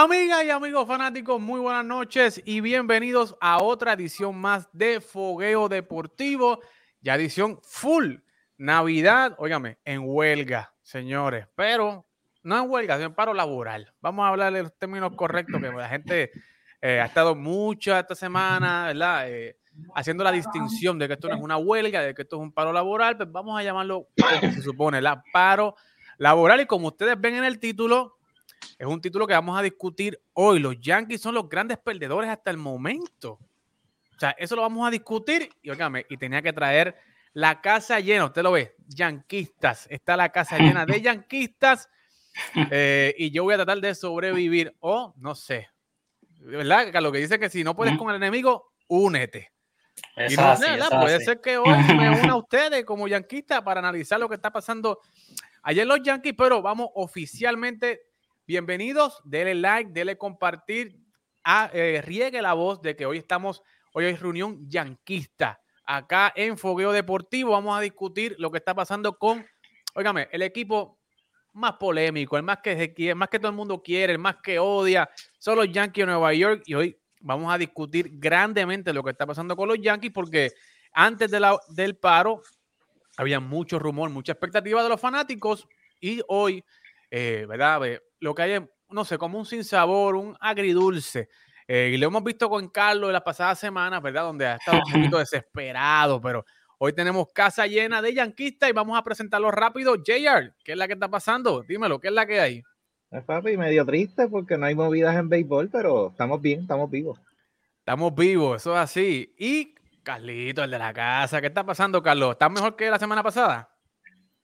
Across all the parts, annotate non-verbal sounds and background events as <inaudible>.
Amigas y amigos fanáticos, muy buenas noches y bienvenidos a otra edición más de Fogueo Deportivo, ya edición full Navidad, óigame, en huelga, señores, pero no en huelga, sino en paro laboral. Vamos a hablar de los términos correctos, que la gente eh, ha estado mucha esta semana, ¿verdad? Eh, haciendo la distinción de que esto no es una huelga, de que esto es un paro laboral, pues vamos a llamarlo se supone, la paro laboral. Y como ustedes ven en el título, es un título que vamos a discutir hoy. Los Yankees son los grandes perdedores hasta el momento. O sea, eso lo vamos a discutir y, óigame, y tenía que traer la casa llena. Usted lo ve, yanquistas. Está la casa llena de yanquistas. <laughs> Eh, y yo voy a tratar de sobrevivir. O no sé. ¿Verdad? Lo que dice que si no puedes con el enemigo, únete. Y no sé, Puede ser que hoy <laughs> me una a ustedes como yanquista para analizar lo que está pasando ayer los Yankees, pero vamos oficialmente Bienvenidos, denle like, denle compartir, eh, riegue la voz de que hoy estamos, hoy hay reunión yanquista. Acá en Fogueo Deportivo vamos a discutir lo que está pasando con, óigame, el equipo más polémico, el más que, el más que todo el mundo quiere, el más que odia, son los Yankees de Nueva York y hoy vamos a discutir grandemente lo que está pasando con los Yankees porque antes del paro había mucho rumor, mucha expectativa de los fanáticos y hoy, eh, ¿verdad? lo que hay es, no sé, como un sinsabor, un agridulce. Eh, y lo hemos visto con Carlos en las pasadas semanas, ¿verdad? Donde ha estado un poquito <laughs> desesperado, pero hoy tenemos casa llena de yanquistas y vamos a presentarlo rápido. JR, ¿qué es la que está pasando? Dímelo, ¿qué es la que hay? Es papi, medio triste porque no hay movidas en béisbol, pero estamos bien, estamos vivos. Estamos vivos, eso es así. Y Carlito, el de la casa, ¿qué está pasando, Carlos? ¿Estás mejor que la semana pasada?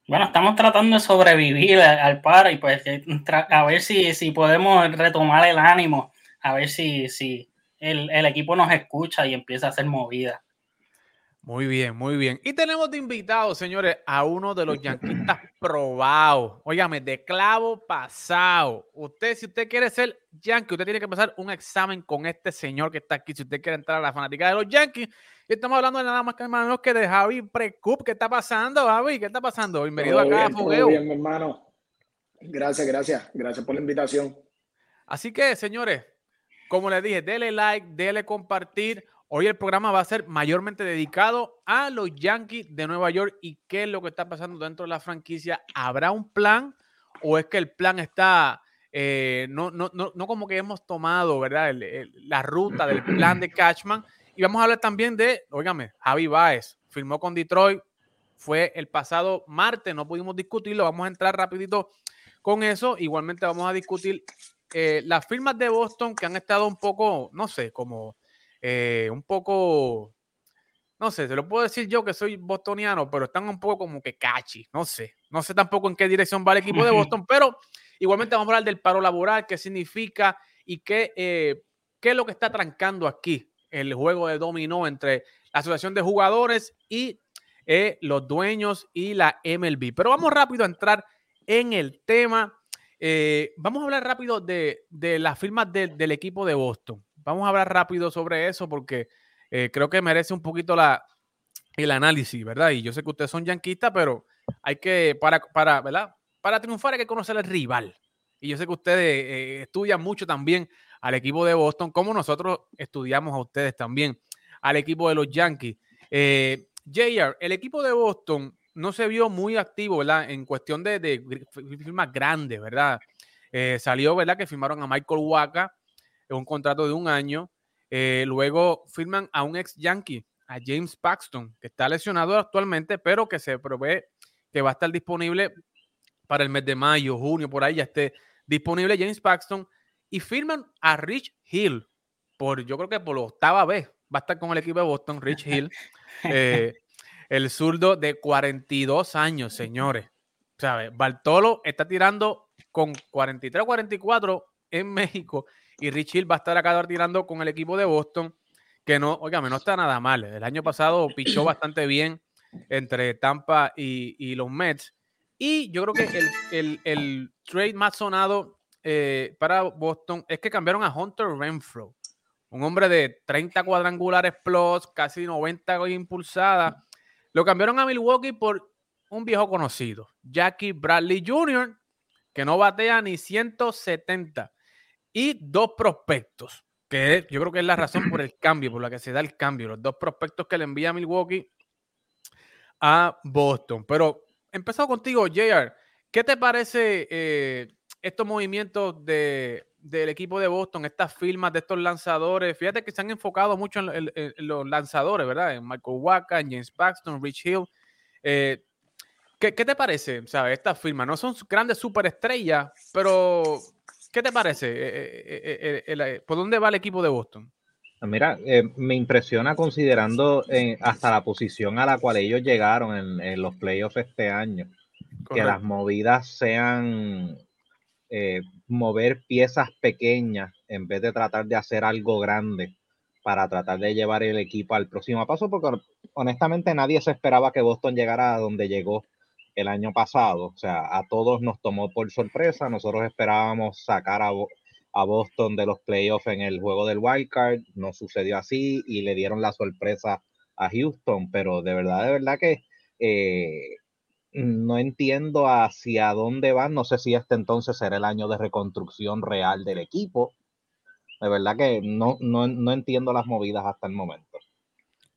Bueno, estamos tratando de sobrevivir al par y pues a ver si, si podemos retomar el ánimo, a ver si, si el, equipo nos escucha y empieza a hacer movida. Muy bien, muy bien. Y tenemos de invitado, señores, a uno de los yanquistas <laughs> probados. Óigame, de clavo pasado. Usted, si usted quiere ser yankee, usted tiene que pasar un examen con este señor que está aquí. Si usted quiere entrar a la fanática de los yankees, estamos hablando de nada más que menos que de Javi Precup. ¿Qué está pasando, Javi? ¿Qué está pasando? Bienvenido acá a Fogueo. bien, mi hermano. Gracias, gracias. Gracias por la invitación. Así que, señores, como les dije, dele like, dele compartir. Hoy el programa va a ser mayormente dedicado a los Yankees de Nueva York y qué es lo que está pasando dentro de la franquicia. ¿Habrá un plan o es que el plan está, eh, no, no, no, no, como que hemos tomado, ¿verdad? la ruta del plan de Catchman y vamos a hablar también de, óigame, Javi Baez firmó con Detroit, fue el pasado martes, no pudimos discutirlo, vamos a entrar rapidito con eso. Igualmente vamos a discutir eh, las firmas de Boston que han estado un poco, no sé, como eh, un poco, no sé, se lo puedo decir yo que soy bostoniano, pero están un poco como que cachi, no sé, no sé tampoco en qué dirección va el equipo de Boston, pero igualmente vamos a hablar del paro laboral, qué significa y qué, eh, qué es lo que está trancando aquí el juego de dominó entre la Asociación de Jugadores y eh, los dueños y la MLB. Pero vamos rápido a entrar en el tema. Eh, vamos a hablar rápido de, las firmas del equipo de Boston. Vamos a hablar rápido sobre eso porque eh, creo que merece un poquito el análisis, ¿verdad? Y yo sé que ustedes son yanquistas, pero hay que, para, para, ¿verdad? Para triunfar hay que conocer al rival. Y yo sé que ustedes estudian mucho también al equipo de Boston, como nosotros estudiamos a ustedes también, al equipo de los Yankees. Eh, JR, el equipo de Boston no se vio muy activo, ¿verdad? En cuestión de, firmas grandes, ¿verdad? Eh, salió, ¿verdad? Que firmaron a Michael Waka un contrato de un año. Eh, luego firman a un ex Yankee, a James Paxton, que está lesionado actualmente, pero que se prevé que va a estar disponible para el mes de mayo, junio, por ahí ya esté disponible James Paxton y firman a Rich Hill por, yo creo que por la octava vez va a estar con el equipo de Boston, Rich Hill, <laughs> eh, el zurdo de 42 años, señores. ¿Sabes? Bartolo está tirando con 43 o 44 en México y Rich Hill va a estar acá tirando con el equipo de Boston, que no, oígame, no está nada mal. El año pasado pichó <clears throat> bastante bien entre Tampa y, los Mets. Y yo creo que el, el, el trade más sonado eh, para Boston es que cambiaron a Hunter Renfro, un hombre de 30 cuadrangulares plus, casi 90 impulsadas. Lo cambiaron a Milwaukee por un viejo conocido, Jackie Bradley Jr., que no batea ni 170. Y dos prospectos, que yo creo que es la razón por el <clears throat> cambio, por la que se da el cambio. Los dos prospectos que le envía Milwaukee a Boston. Pero empezado contigo, JR. ¿Qué te parece eh, estos movimientos de, del equipo de Boston, estas firmas de estos lanzadores? Fíjate que se han enfocado mucho en, los lanzadores, ¿verdad? En Michael Waka, en James Paxton, Rich Hill. Eh, ¿qué, te parece? ¿Sabes? Estas firmas no son grandes superestrellas, pero ¿qué te parece? Eh, ¿Por dónde va el equipo de Boston? Mira, me impresiona considerando hasta la posición a la cual ellos llegaron en los playoffs este año que las movidas sean eh, mover piezas pequeñas en vez de tratar de hacer algo grande para tratar de llevar el equipo al próximo paso, porque honestamente nadie se esperaba que Boston llegara a donde llegó el año pasado. O sea, a todos nos tomó por sorpresa. Nosotros esperábamos sacar a, a Boston de los playoffs en el juego del wild card. No sucedió así y le dieron la sorpresa a Houston. Pero de verdad, de verdad que eh, no entiendo hacia dónde van. No sé si este entonces será el año de reconstrucción real del equipo. De verdad que no, no, entiendo las movidas hasta el momento.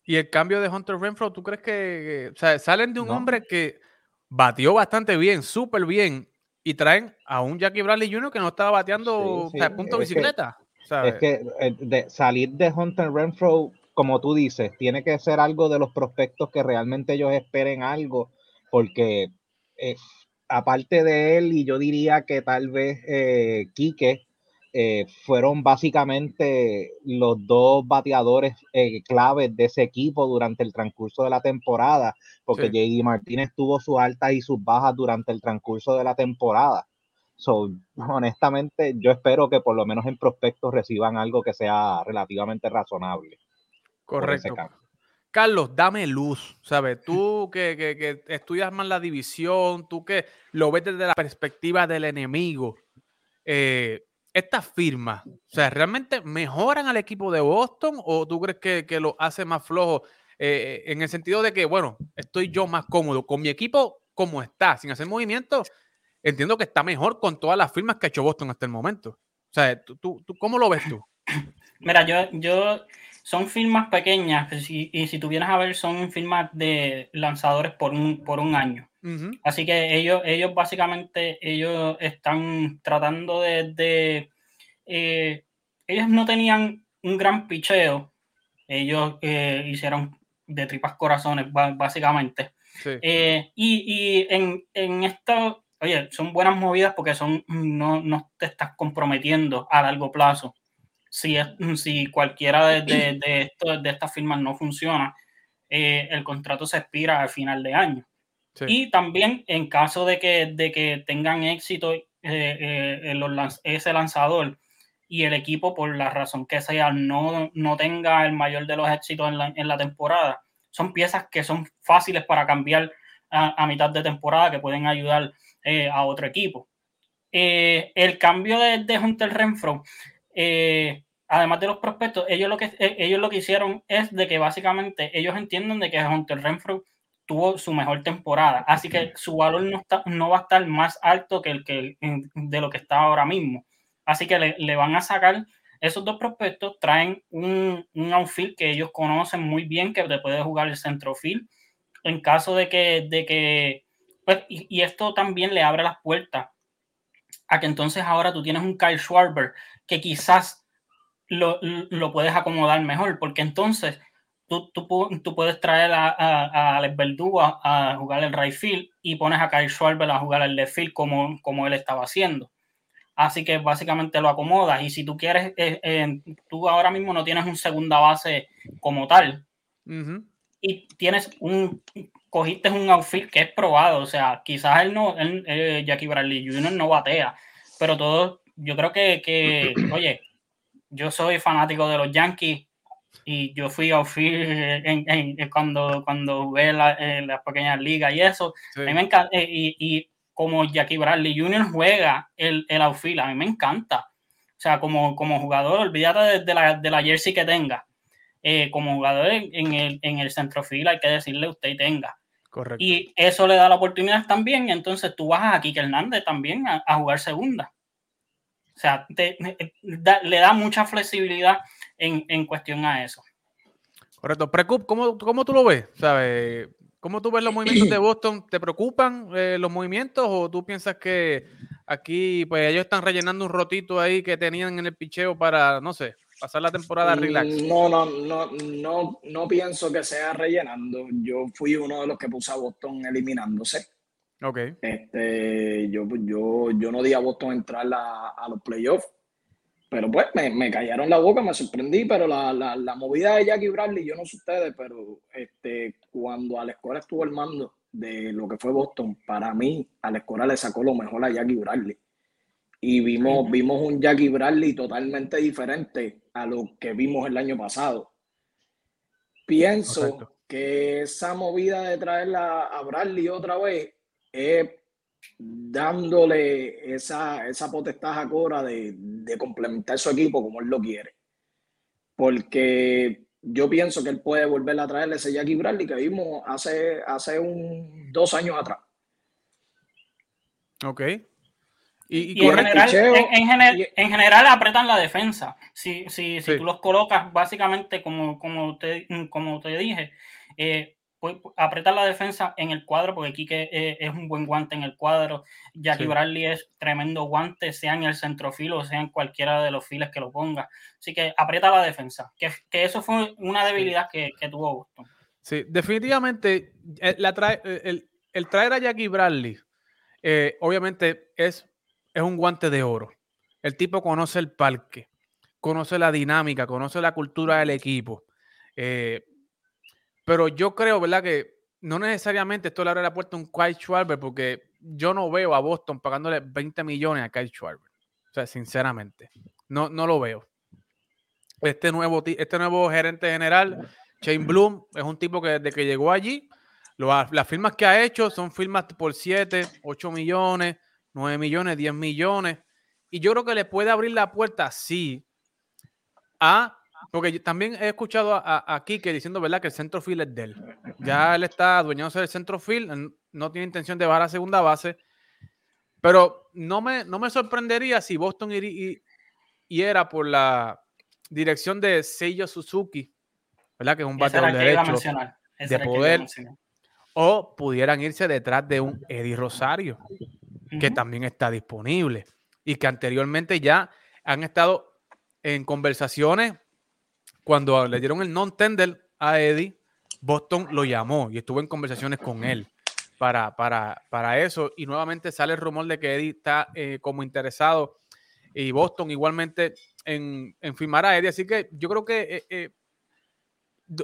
Y el cambio de Hunter Renfro, ¿tú crees que, o sea, salen de un hombre que batió bastante bien, súper bien, y traen a un Jackie Bradley Jr. que no estaba bateando a punto de bicicleta? es que eh, de salir de Hunter Renfro, como tú dices, tiene que ser algo de los prospectos que realmente ellos esperen algo porque eh, aparte de él, y yo diría que tal vez eh, Quique, eh, fueron básicamente los dos bateadores eh, claves de ese equipo durante el transcurso de la temporada, porque JD Martínez tuvo sus altas y sus bajas durante el transcurso de la temporada. So, honestamente, yo espero que por lo menos en prospectos reciban algo que sea relativamente razonable. Correcto. Carlos, dame luz, ¿sabes? Tú que, estudias más la división, tú que lo ves desde la perspectiva del enemigo. Eh, estas firmas, o sea, ¿realmente mejoran al equipo de Boston o tú crees que, lo hace más flojo eh, en el sentido de que, bueno, estoy yo más cómodo con mi equipo como está, sin hacer movimientos? Entiendo que está mejor con todas las firmas que ha hecho Boston hasta el momento. O sea, ¿tú, tú, cómo lo ves tú? Mira, yo, yo son firmas pequeñas pues, y, si tuvieras a ver son firmas de lanzadores por un, por un año. Así que ellos, ellos básicamente ellos están tratando de... Eh, ellos no tenían un gran picheo. Ellos eh, hicieron de tripas corazones, básicamente. Eh, y, y, en, en esto, oye, son buenas movidas porque son, no, no te estás comprometiendo a largo plazo si, <clears throat> si cualquiera de, de, de, estas firmas no funciona, eh, el contrato se expira al final de año. Y también en caso de que, de que tengan éxito eh, eh, ese lanzador y el equipo, por la razón que sea, no, no tenga el mayor de los éxitos en la, en la temporada, son piezas que son fáciles para cambiar a, mitad de temporada, que pueden ayudar a otro equipo. el cambio de, de Hunter Renfro eh, además de los prospectos, ellos lo que eh, ellos lo que hicieron es de que básicamente ellos entienden de que Hunter Renfro tuvo su mejor temporada, así que su valor no, está, no va a estar más alto que el que de lo que está ahora mismo. Así que le, van a sacar esos dos prospectos, traen un, un outfield que ellos conocen muy bien, que te puede jugar el centrofield. En caso de que, de que pues, y, y, esto también le abre las puertas a que entonces ahora tú tienes un Kyle Schwarber que quizás lo, lo puedes acomodar mejor, porque entonces tú, tú, tú puedes traer a, a, Alex Verdugo a, jugar el right field y pones a Kyle Schwarber a jugar el left field como, como él estaba haciendo. Así que básicamente lo acomodas. Y si tú quieres, eh, eh, tú ahora mismo no tienes un segunda base como tal. Y tienes un, cogiste un outfield que es probado. O sea, quizás él no, él, eh, Jackie Bradley Jr. no batea, pero todo, yo creo que, que <clears throat> oye, yo soy fanático de los Yankees y yo fui a en, cuando, cuando jugué en las pequeñas ligas y eso. A mí me encanta, eh, y, y, como Jackie Bradley Jr. juega el, el outfield, a mí me encanta. O sea, como, como jugador, olvídate de, la, de la jersey que tenga. Eh, como jugador en, el, en el centrofield hay que decirle usted tenga. Correcto. Y eso le da la oportunidad también. entonces tú vas a Kike Hernández también a, a jugar segunda. O sea, le da mucha flexibilidad en, en, cuestión a eso. Correcto. Precup, ¿cómo, ¿cómo tú lo ves? ¿Sabes? ¿Cómo tú ves los movimientos de <clears throat> Boston? ¿Te preocupan eh, los movimientos o tú piensas que aquí pues ellos están rellenando un rotito ahí que tenían en el picheo para, no sé, pasar la temporada mm, relax? No, no, no, no, no pienso que sea rellenando. Yo fui uno de los que puse a Boston eliminándose. Ok. Este, yo, yo, yo no di a Boston entrar a, a los playoffs. Pero pues me, me, callaron la boca, me sorprendí, pero la, la, la, movida de Jackie Bradley, yo no sé ustedes, pero este, cuando Alex Cora estuvo al mando de lo que fue Boston, para mí Alex Cora le sacó lo mejor a Jackie Bradley. Y vimos, vimos un Jackie Bradley totalmente diferente a lo que vimos el año pasado. Pienso que esa movida de traerla a Bradley otra vez es dándole esa, esa potestad a Cora de, de, complementar su equipo como él lo quiere. Porque yo pienso que él puede volver a traerle ese Jackie Bradley que vimos hace, hace un, dos años atrás. Ok. Y, en, general, en, general, apretan la defensa. Si, si, si tú los colocas básicamente como, como, te, como te dije, eh, apretar la defensa en el cuadro, porque Kike eh, es un buen guante en el cuadro. Jackie Bradley es tremendo guante, sea en el centrofil o sea en cualquiera de los files que lo ponga. Así que aprieta la defensa, que, que eso fue una debilidad que, que, tuvo Boston. Sí, definitivamente eh, la trae, eh, el, traer a Jackie Bradley, obviamente es, es un guante de oro. El tipo conoce el parque, conoce la dinámica, conoce la cultura del equipo. Eh, pero yo creo, ¿verdad? Que no necesariamente esto le abre la puerta a un Kyle Schwarber porque yo no veo a Boston pagándole 20 millones a Kyle Schwarber. O sea, sinceramente, no, no lo veo. Este nuevo, este nuevo gerente general, Shane Bloom, es un tipo que desde que llegó allí, las firmas que ha hecho son firmas por 7, 8 millones, 9 millones, 10 millones. Y yo creo que le puede abrir la puerta, sí, a porque también he escuchado a, a Kike diciendo, ¿verdad?, que el centro field es de él. Ya él está adueñándose del centro field, no tiene intención de bajar a segunda base. Pero no me, no me sorprendería si Boston y, era por la dirección de Seiyo Suzuki, ¿verdad? Que es un bateador derecho de poder. O pudieran irse detrás de un Eddie Rosario, que también está disponible y que anteriormente ya han estado en conversaciones cuando le dieron el non-tender a Eddie, Boston lo llamó y estuvo en conversaciones con él para, para, para eso. Y nuevamente sale el rumor de que Eddie está eh, como interesado y Boston igualmente en, en, firmar a Eddie. Así que yo creo que, eh, eh,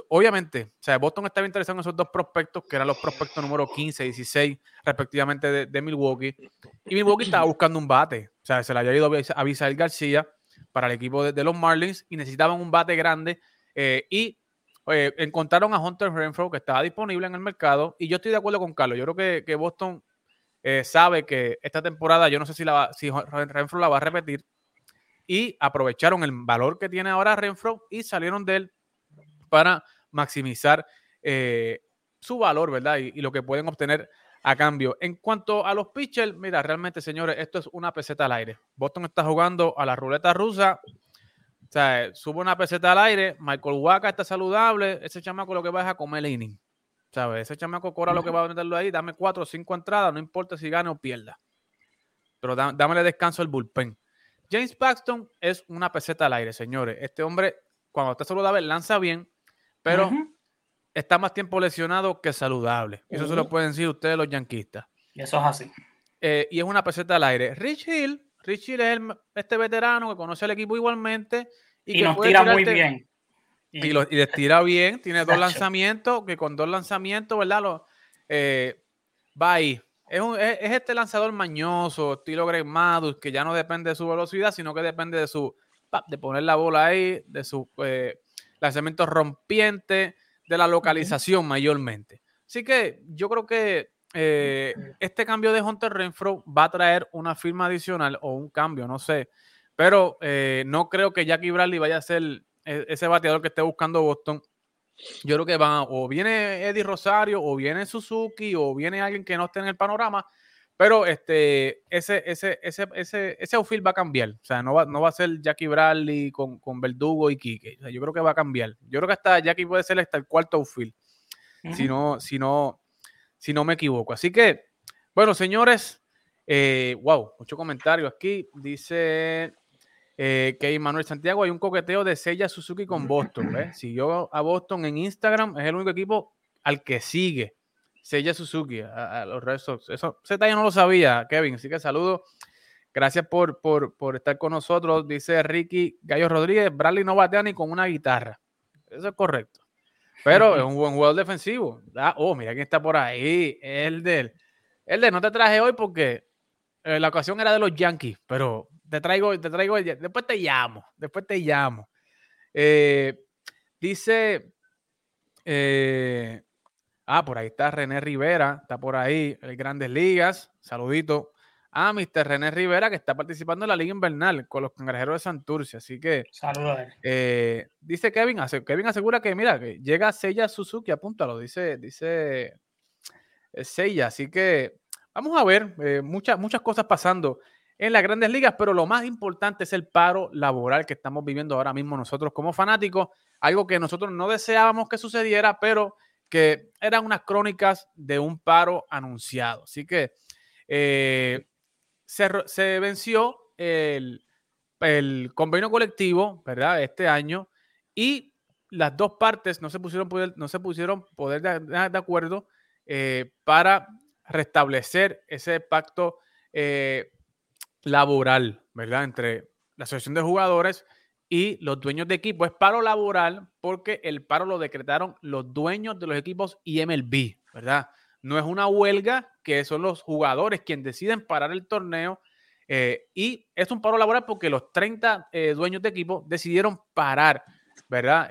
obviamente, o sea, Boston estaba interesado en esos dos prospectos, que eran los prospectos número 15 y 16, respectivamente, de, Milwaukee. Y Milwaukee estaba buscando un bate. O sea, se le había ido a Visael García para el equipo de, los Marlins y necesitaban un bate grande eh, y eh, encontraron a Hunter Renfro que estaba disponible en el mercado y yo estoy de acuerdo con Carlos. Yo creo que, Boston eh, sabe que esta temporada, yo no sé si, la, si Renfro la va a repetir y aprovecharon el valor que tiene ahora Renfro y salieron de él para maximizar su valor, ¿verdad? y, lo que pueden obtener a cambio. En cuanto a los pitchers, mira, realmente, señores, esto es una peseta al aire. Boston está jugando a la ruleta rusa. O sea, sube una peseta al aire. Michael Waka está saludable. Ese chamaco lo que va es a comer inning. ¿Sabes? Ese chamaco cobra lo que va a meterlo ahí. Dame cuatro o cinco entradas. No importa si gane o pierda. Pero dámele descanso al bullpen. James Paxton es una peseta al aire, señores. Este hombre, cuando está saludable, lanza bien. Pero está más tiempo lesionado que saludable. Eso se lo pueden decir ustedes los yanquistas. Y eso es así. Eh, y es una peseta al aire. Rich Hill, Rich Hill es este veterano que conoce al equipo igualmente. Y, nos tira muy bien. Y, lo, les tira bien. Tiene dos lanzamientos, que con dos lanzamientos, ¿verdad? Lo, eh, va ahí. Es, este lanzador mañoso, estilo Greg Madus, que ya no depende de su velocidad, sino que depende de su de poner la bola ahí, de su eh, lanzamiento rompiente, de la localización mayormente. Así que yo creo que eh, este cambio de Hunter Renfro va a traer una firma adicional o un cambio, no sé. Pero eh, no creo que Jackie Bradley vaya a ser e, ese bateador que esté buscando Boston. Yo creo que va, o viene Eddie Rosario, o viene Suzuki, o viene alguien que no esté en el panorama. Pero este, ese, ese, ese, ese, ese outfield va a cambiar. O sea, no va, no va a ser Jackie Bradley con, con Verdugo y Kike. yo creo que va a cambiar. Yo creo que hasta Jackie puede ser hasta el cuarto outfield. si, no, si, no, si no me equivoco. Así que, bueno, señores, eh, wow, mucho comentario aquí. Dice eh, que Manuel Santiago, hay un coqueteo de Sella Suzuki con Boston. ¿eh? Siguió a Boston en Instagram, es el único equipo al que sigue. Sella Suzuki a, los Red Sox. Eso, ese detalle no lo sabía, Kevin. Así que saludo. Gracias por, por, estar con nosotros. Dice Ricky Gallo Rodríguez, Bradley no batea ni con una guitarra. Eso es correcto. Pero es <laughs> un buen jugador defensivo. Ah, oh, mira quién está por ahí. El del. El de no te traje hoy porque eh, la ocasión era de los Yankees, pero te traigo, te traigo, después te llamo, después te llamo. Eh, dice, eh, ah, por ahí está René Rivera, está por ahí, el Grandes Ligas, saludito. Ah, Mr. René Rivera, que está participando en la Liga Invernal con los cangrejeros de Santurce. Así que. Saludos. dice Kevin, Kevin asegura que, mira, que llega Sella Suzuki, apúntalo, dice, dice Sella. Así que vamos a ver eh, muchas, muchas cosas pasando en las grandes ligas, pero lo más importante es el paro laboral que estamos viviendo ahora mismo nosotros como fanáticos, algo que nosotros no deseábamos que sucediera, pero que eran unas crónicas de un paro anunciado. Así que eh, se, venció el, convenio colectivo, ¿verdad? Este año y las dos partes no se pusieron poder, no se pusieron poder de, acuerdo eh, para restablecer ese pacto eh, laboral, ¿verdad? Entre la asociación de jugadores y los dueños de equipo. Es paro laboral porque el paro lo decretaron los dueños de los equipos y MLB, ¿verdad? No es una huelga que son los jugadores quienes deciden parar el torneo. Eh, y es un paro laboral porque los 30 eh, dueños de equipo decidieron parar, ¿verdad?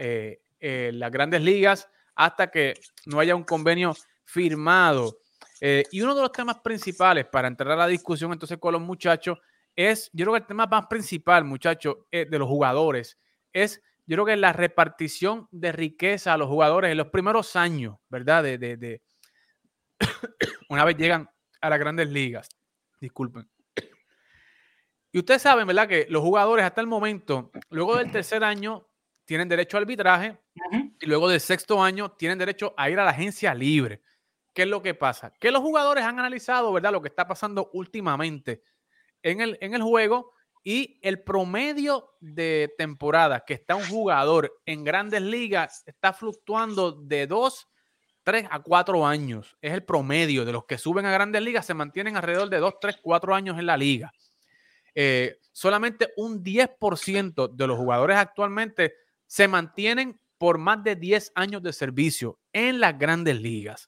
las grandes ligas hasta que no haya un convenio firmado. Eh, y uno de los temas principales para entrar a la discusión entonces con los muchachos es, yo creo que el tema más principal, muchachos, eh, de los jugadores, es, yo creo que la repartición de riqueza a los jugadores en los primeros años, ¿verdad? De, de, <coughs> una vez llegan a las grandes ligas. Disculpen. Y ustedes saben, ¿verdad? Que los jugadores hasta el momento, luego del tercer año, tienen derecho a arbitraje y luego del sexto año tienen derecho a ir a la agencia libre. ¿Qué es lo que pasa? Que los jugadores han analizado, ¿verdad? Lo que está pasando últimamente en el, en el juego y el promedio de temporada que está un jugador en grandes ligas está fluctuando de 2, 3 a 4 años. Es el promedio de los que suben a grandes ligas, se mantienen alrededor de 2, 3, 4 años en la liga. Eh, solamente un 10% de los jugadores actualmente se mantienen por más de 10 años de servicio en las grandes ligas.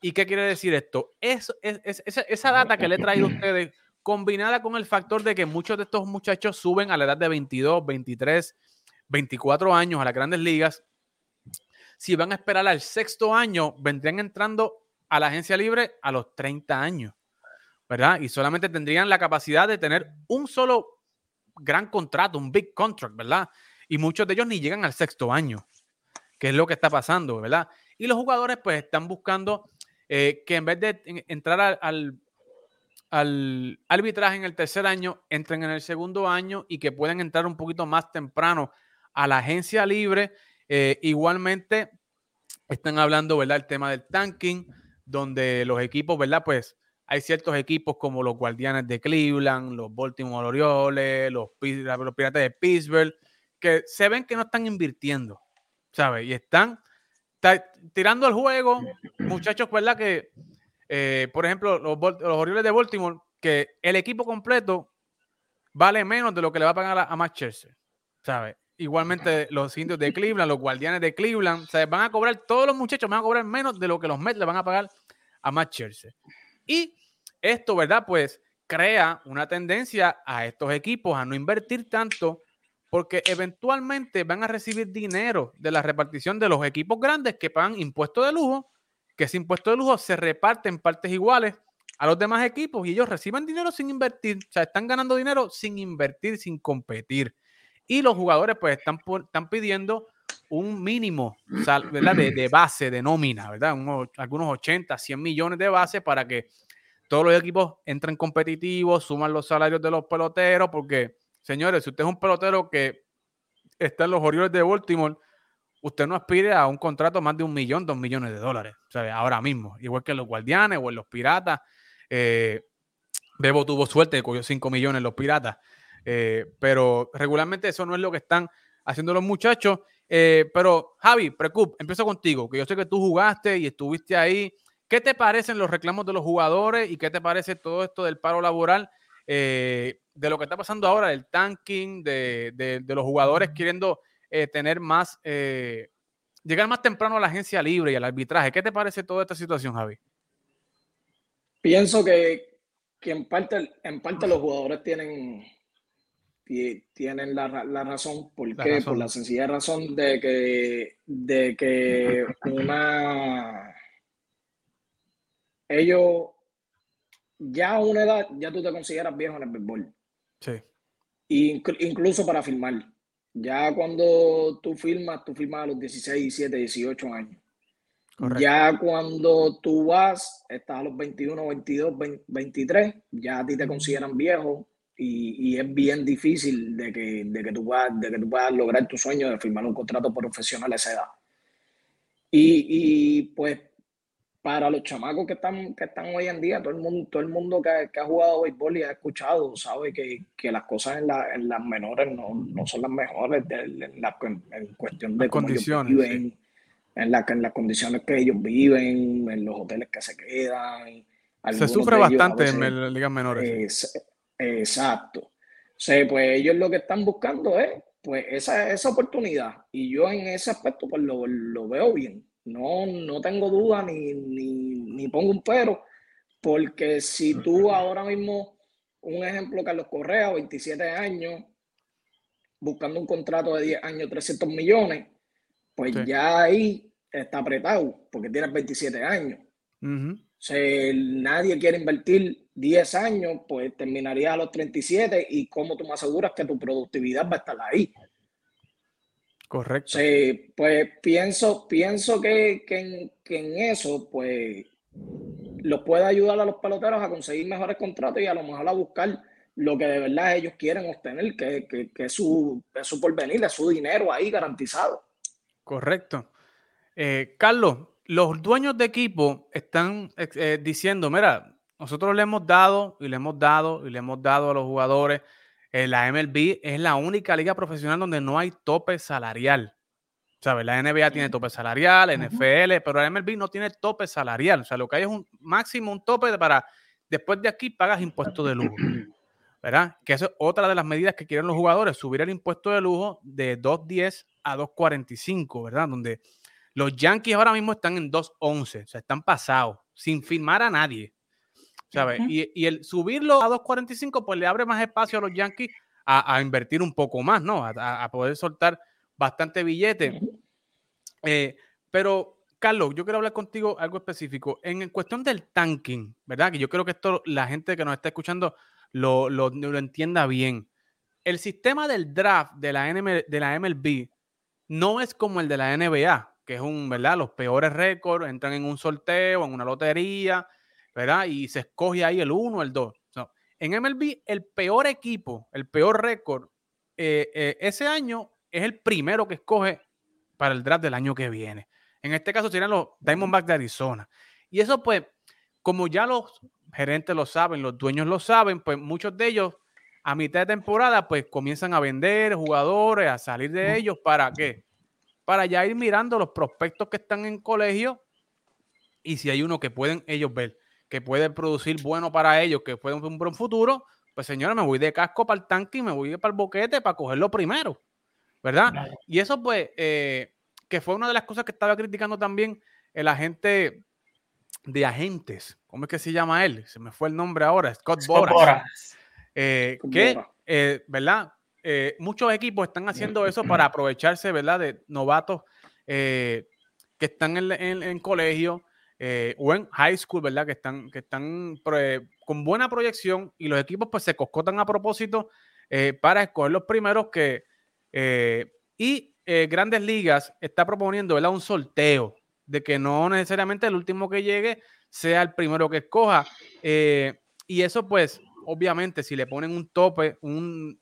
¿Y qué quiere decir esto? Es, esa data que le he traído a <clears throat> ustedes, combinada con el factor de que muchos de estos muchachos suben a la edad de 22, 23, 24 años a las grandes ligas, si van a esperar al sexto año, vendrían entrando a la agencia libre a los 30 años, ¿verdad? Y solamente tendrían la capacidad de tener un solo gran contrato, un big contract, ¿verdad? Y muchos de ellos ni llegan al sexto año, que es lo que está pasando, ¿verdad? Y los jugadores pues están buscando eh, que en vez de entrar al, al, arbitraje en el tercer año, entren en el segundo año y que puedan entrar un poquito más temprano a la agencia libre. Eh, igualmente, están hablando, ¿verdad? El tema del tanking, donde los equipos, ¿verdad? Pues hay ciertos equipos como los Guardianes de Cleveland, los Baltimore Orioles, los, los Piratas de Pittsburgh, que se ven que no están invirtiendo, ¿sabes? Y están tirando el juego, muchachos, ¿verdad? Que, eh, por ejemplo, los, los, Orioles de Baltimore, que el equipo completo vale menos de lo que le va a pagar a, a Max Scherzer, ¿sabes? Igualmente los indios de Cleveland, los guardianes de Cleveland, o van a cobrar, todos los muchachos van a cobrar menos de lo que los Mets le van a pagar a Max Scherzer. Y esto, ¿verdad? Pues crea una tendencia a estos equipos a no invertir tanto porque eventualmente van a recibir dinero de la repartición de los equipos grandes que pagan impuestos de lujo, que ese impuesto de lujo se reparte en partes iguales a los demás equipos y ellos reciben dinero sin invertir, o sea, están ganando dinero sin invertir, sin competir. Y los jugadores pues están, están pidiendo un mínimo ¿verdad? De, base, de nómina, ¿verdad? algunos 80, 100 millones de base para que todos los equipos entran competitivos, suman los salarios de los peloteros, porque, señores, si usted es un pelotero que está en los Orioles de Baltimore, usted no aspire a un contrato más de un millón, dos millones de dólares, ¿sabe? ahora mismo, igual que en los Guardianes o en los Piratas. Eh, Bebo tuvo suerte, cogió 5 millones los Piratas, eh, pero regularmente eso no es lo que están haciendo los muchachos. Eh, pero Javi, Precup, empiezo contigo, que yo sé que tú jugaste y estuviste ahí. ¿Qué te parecen los reclamos de los jugadores y qué te parece todo esto del paro laboral? Eh, de lo que está pasando ahora, del tanking, de, los jugadores queriendo eh, tener más, llegar más temprano a la agencia libre y al arbitraje. ¿Qué te parece toda esta situación, Javi? Pienso que, que en, parte, en parte los jugadores tienen tienen la, razón. ¿Por qué? Por la sencilla razón de que, de que una... Ellos, ya a una edad, ya tú te consideras viejo en el béisbol. Sí. incluso para firmar. Ya cuando tú firmas, tú firmas a los 16, 17, 18 años. Ya cuando tú vas, estás a los 21, 22, 23, ya a ti te consideran viejo y, es bien difícil de que, de, que tú puedas, de que tú puedas lograr tu sueño de firmar un contrato profesional a esa edad. Y, y pues para los chamacos que están, que están hoy en día, todo el mundo, todo el mundo que, que ha jugado béisbol y ha escuchado sabe que, que las cosas en, la, en, las menores no, no, son las mejores en, la, en cuestión de condiciones, viven, en, la, en las condiciones que ellos viven, en los hoteles que se quedan. Se sufre bastante en las ligas menores. Exacto. O sea, pues ellos lo que están buscando es pues esa, esa oportunidad. Y yo en ese aspecto pues lo, lo veo bien. No, no tengo duda ni, ni, ni, pongo un pero, porque si tú ahora mismo, un ejemplo, Carlos Correa, 27 años, buscando un contrato de 10 años, 300 millones, pues ya ahí está apretado, porque tienes 27 años. Sea, nadie quiere invertir 10 años, pues terminaría a los 37 y cómo tú me aseguras que tu productividad va a estar ahí. Correcto. Sí, pues pienso, pienso que, en, eso, pues, los puede ayudar a los peloteros a conseguir mejores contratos y a lo mejor a buscar lo que de verdad ellos quieren obtener, que, que, es, su, es su porvenir, es su dinero ahí garantizado. Correcto. Eh, Carlos, los dueños de equipo están eh, diciendo, mira, nosotros le hemos dado y le hemos dado y le hemos dado a los jugadores. Eh, la MLB es la única liga profesional donde no hay tope salarial. ¿Sabes? La NBA tiene tope salarial, NFL, pero la MLB no tiene tope salarial. O sea, lo que hay es un máximo, un tope para después de aquí pagas impuesto de lujo. ¿Verdad? Que eso es otra de las medidas que quieren los jugadores, subir el impuesto de lujo de 2.10 a 2.45, ¿verdad? Donde los Yankees ahora mismo están en 2.11, o sea, están pasados, sin firmar a nadie. ¿Sabes? y, el subirlo a 2.45, pues le abre más espacio a los Yankees a, invertir un poco más, ¿no? A, poder soltar bastante billete. Eh, pero, Carlos, yo quiero hablar contigo algo específico. En, cuestión del tanking, ¿verdad? Que yo creo que esto la gente que nos está escuchando lo, lo, entienda bien. El sistema del draft de la, de la MLB no es como el de la NBA, que es un, ¿verdad? Los peores récords entran en un sorteo, en una lotería, ¿verdad? Y se escoge ahí el 1, el 2. en MLB, el peor equipo, el peor récord, eh, eh, ese año es el primero que escoge para el draft del año que viene. En este caso serían los Diamondbacks de Arizona. Y eso, pues, como ya los gerentes lo saben, los dueños lo saben, pues muchos de ellos a mitad de temporada, pues comienzan a vender jugadores, a salir de ellos. ¿Para qué? Para ya ir mirando los prospectos que están en colegio y si hay uno que pueden ellos ver que puede producir bueno para ellos, que puede un buen futuro, pues señores, me voy de casco para el tanque y me voy para el boquete para cogerlo primero, ¿verdad? Y eso pues, eh, que fue una de las cosas que estaba criticando también el agente de agentes, ¿cómo es que se llama él? Se me fue el nombre ahora, Scott, Boras. Eh, que, eh, ¿verdad? muchos equipos están haciendo eso para aprovecharse, ¿verdad? De novatos que están en, en colegio, eh, o en high school, ¿verdad? Que están, que están con buena proyección y los equipos pues se coscotan a propósito eh, para escoger los primeros que... Eh, y Grandes Ligas está proponiendo, ¿verdad? Un sorteo de que no necesariamente el último que llegue sea el primero que escoja. Y eso, pues, obviamente, si le ponen un tope, un,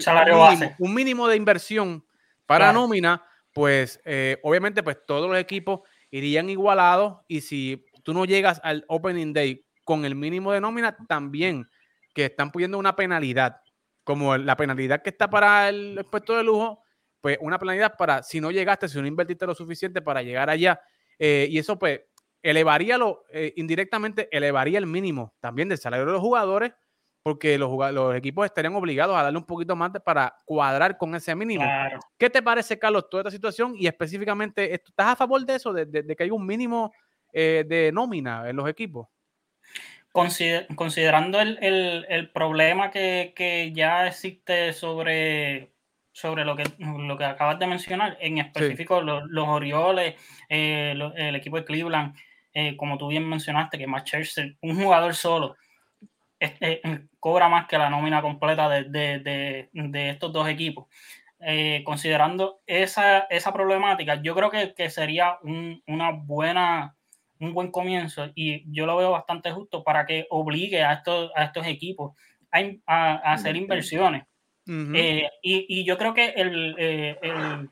Salario un, mínimo, un mínimo de inversión para nómina, pues, obviamente, pues todos los equipos irían igualados. Y si tú no llegas al opening day con el mínimo de nómina, también que están poniendo una penalidad, como la penalidad que está para el puesto de lujo, pues una penalidad para si no llegaste, si no invertiste lo suficiente para llegar allá. Eh, y eso, pues, elevaría lo, eh, indirectamente, elevaría el mínimo también del salario de los jugadores, porque los, los equipos estarían obligados a darle un poquito más para cuadrar con ese mínimo. ¿Qué te parece, Carlos, toda esta situación? Y específicamente, ¿estás a favor de eso, de, que hay un mínimo eh, de nómina en los equipos? considerando el, problema que, ya existe sobre, sobre lo, que, lo que acabas de mencionar, en específico los, Orioles, eh, el equipo de Cleveland, eh, como tú bien mencionaste, que Matt un jugador solo, este, cobra más que la nómina completa de, estos dos equipos. considerando esa, esa problemática, yo creo que, sería una buena un buen comienzo y yo lo veo bastante justo para que obligue a estos, a estos equipos a, hacer inversiones. Eh, y, yo creo que eh, el,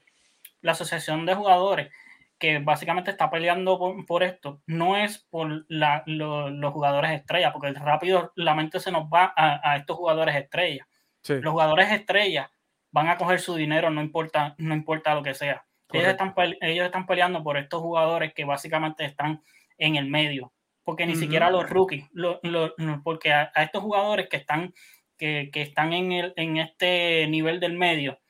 la asociación de jugadores que básicamente está peleando por, esto no es por los jugadores estrellas, porque rápido la mente se nos va a, estos jugadores estrellas. Los jugadores estrellas van a coger su dinero, no importa, no importa lo que sea. Ellos están, ellos están peleando por estos jugadores que básicamente están en el medio, porque ni siquiera los rookies, porque a, estos jugadores que están, que, están en, el, en este nivel del medio,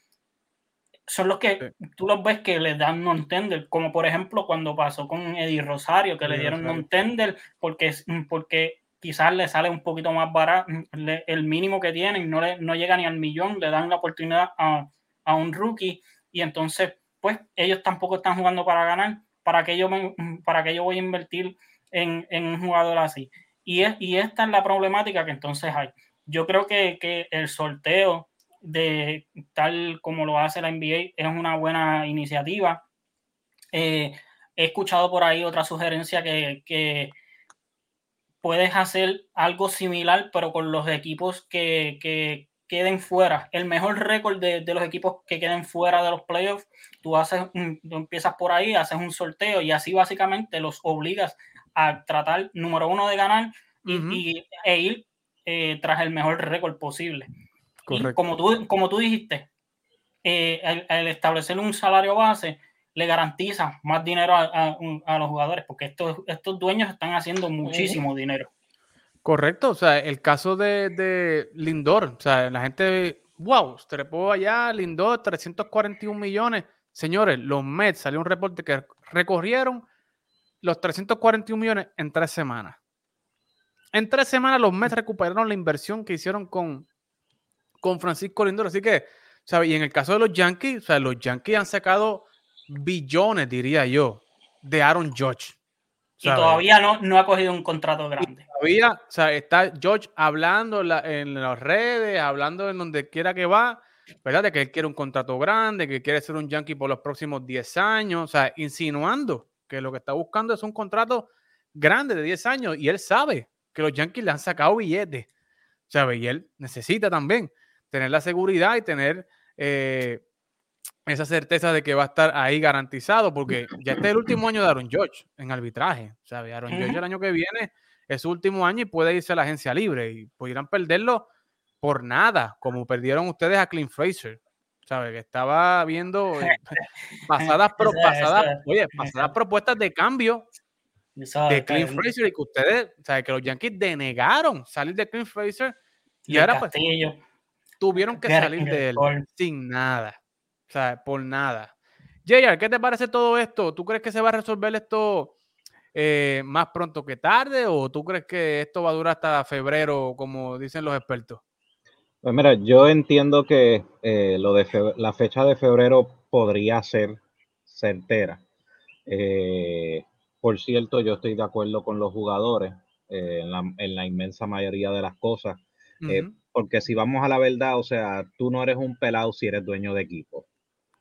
son los que tú los ves que le dan non-tender, como por ejemplo cuando pasó con Eddie Rosario, que le dieron non-tender porque, porque quizás le sale un poquito más barato, el mínimo que tienen no, le, no llega ni al millón, le dan la oportunidad a, a un rookie y entonces pues ellos tampoco están jugando para ganar ¿para qué yo, para que yo voy a invertir en, un jugador así? Y, es, y esta es la problemática que entonces hay. Yo creo que, el sorteo de tal como lo hace la NBA es una buena iniciativa. Eh, he escuchado por ahí otra sugerencia que, puedes hacer algo similar, pero con los equipos que, queden fuera. El mejor récord de, los equipos que queden fuera de los playoffs, tú, haces empiezas por ahí, haces un sorteo y así básicamente los obligas a tratar, número uno, de ganar y, e ir eh, tras el mejor récord posible. Como tú, como tú dijiste, eh, el, establecer un salario base le garantiza más dinero a, los jugadores, porque estos, estos dueños están haciendo muchísimo dinero. Correcto, o sea, el caso de, Lindor, o sea, la gente, wow, trepó allá, Lindor, 341 millones. Señores, los Mets, salió un reporte que recorrieron los 341 millones en tres semanas. En tres semanas los Mets recuperaron la inversión que hicieron con, con Francisco Lindor. Así que, sea, y en el caso de los Yankees, o sea, los Yankees han sacado billones, diría yo, de Aaron Judge. Y todavía no, no ha cogido un contrato grande. todavía, o sea, está George hablando en, las redes, hablando en donde quiera que va, ¿verdad? De que él quiere un contrato grande, que quiere ser un Yankee por los próximos 10 años, o sea, insinuando que lo que está buscando es un contrato grande de 10 años y él sabe que los Yankees le han sacado billetes, ¿sabes? Y él necesita también tener la seguridad y tener eh, esa certeza de que va a estar ahí garantizado, porque ya este es el último año de Aaron George en arbitraje. ¿sabe? Aaron George el año que viene es su último año y puede irse a la agencia libre y pudieran perderlo por nada, como perdieron ustedes a Clint Fraser. ¿Sabe? Que estaba viendo eh, <laughs> pasadas, pasadas, oye, pasadas propuestas de cambio de Clint Fraser y que ustedes, ¿sabe? que los Yankees denegaron salir de Clint Fraser y, ahora pues, tuvieron que salir de él sin nada. O sea, por nada. JR, ¿qué te parece todo esto? ¿Tú crees que se va a resolver esto eh, más pronto que tarde o tú crees que esto va a durar hasta febrero, como dicen los expertos? Pues mira, yo entiendo que eh, lo de la fecha de febrero podría ser certera. Eh, por cierto, yo estoy de acuerdo con los jugadores en la, inmensa mayoría de las cosas, porque si vamos a la verdad, o sea, tú no eres un pelado si eres dueño de equipo.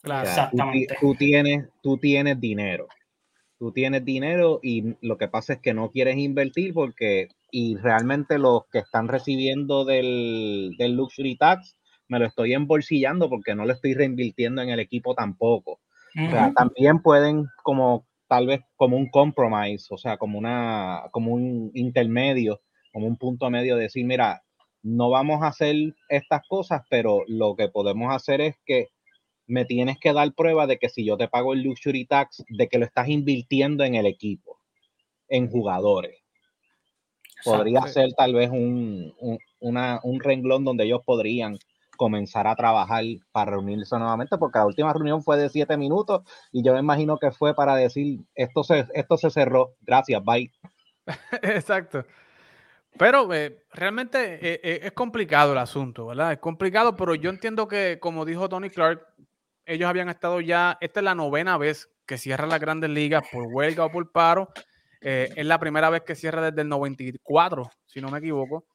Exactamente. Tú, tienes, tú tienes dinero. tú tienes dinero y lo que pasa es que no quieres invertir porque, y realmente los que están recibiendo del, del luxury tax, me lo estoy embolsillando porque no lo estoy reinvirtiendo en el equipo tampoco. O sea, también pueden como tal vez como un compromise, o sea, como una, como un intermedio, como un punto medio, de decir, mira, no vamos a hacer estas cosas, pero lo que podemos hacer es que me tienes que dar prueba de que si yo te pago el luxury tax, de que lo estás invirtiendo en el equipo, en jugadores. Podría ser tal vez un, un renglón donde ellos podrían comenzar a trabajar para reunirse nuevamente, porque la última reunión fue de siete minutos y yo me imagino que fue para decir, esto se, esto se cerró, gracias, bye. <laughs> Exacto. Pero eh, realmente eh, eh, es complicado el asunto, ¿verdad? Es complicado, pero yo entiendo que, como dijo Tony Clark, ellos habían estado ya, esta es la novena vez que cierra las grandes ligas por huelga o por paro. es la primera vez que cierra desde el 94, si no me equivoco.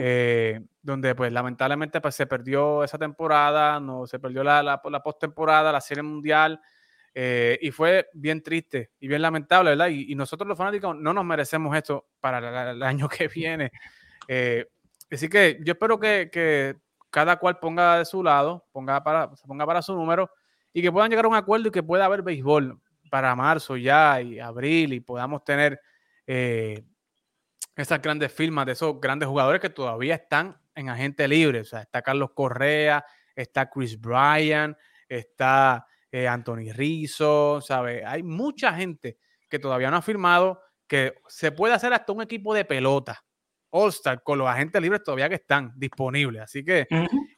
Eh, donde pues lamentablemente pues, se perdió esa temporada, no, se perdió la, la, la postemporada, la serie mundial, eh, y fue bien triste y bien lamentable, ¿verdad? Y, nosotros los fanáticos no nos merecemos esto para el año que viene. Eh, así que yo espero que, cada cual ponga de su lado, ponga para, ponga para su número y que puedan llegar a un acuerdo y que pueda haber béisbol para marzo ya y abril y podamos tener esas grandes firmas de esos grandes jugadores que todavía están en agente libre. O sea, está Carlos Correa, está Chris Bryan, está eh, Anthony Rizzo, ¿sabe? Hay mucha gente que todavía no ha firmado que se puede hacer hasta un equipo de pelota. All-Star con los agentes libres todavía que están disponibles. Así que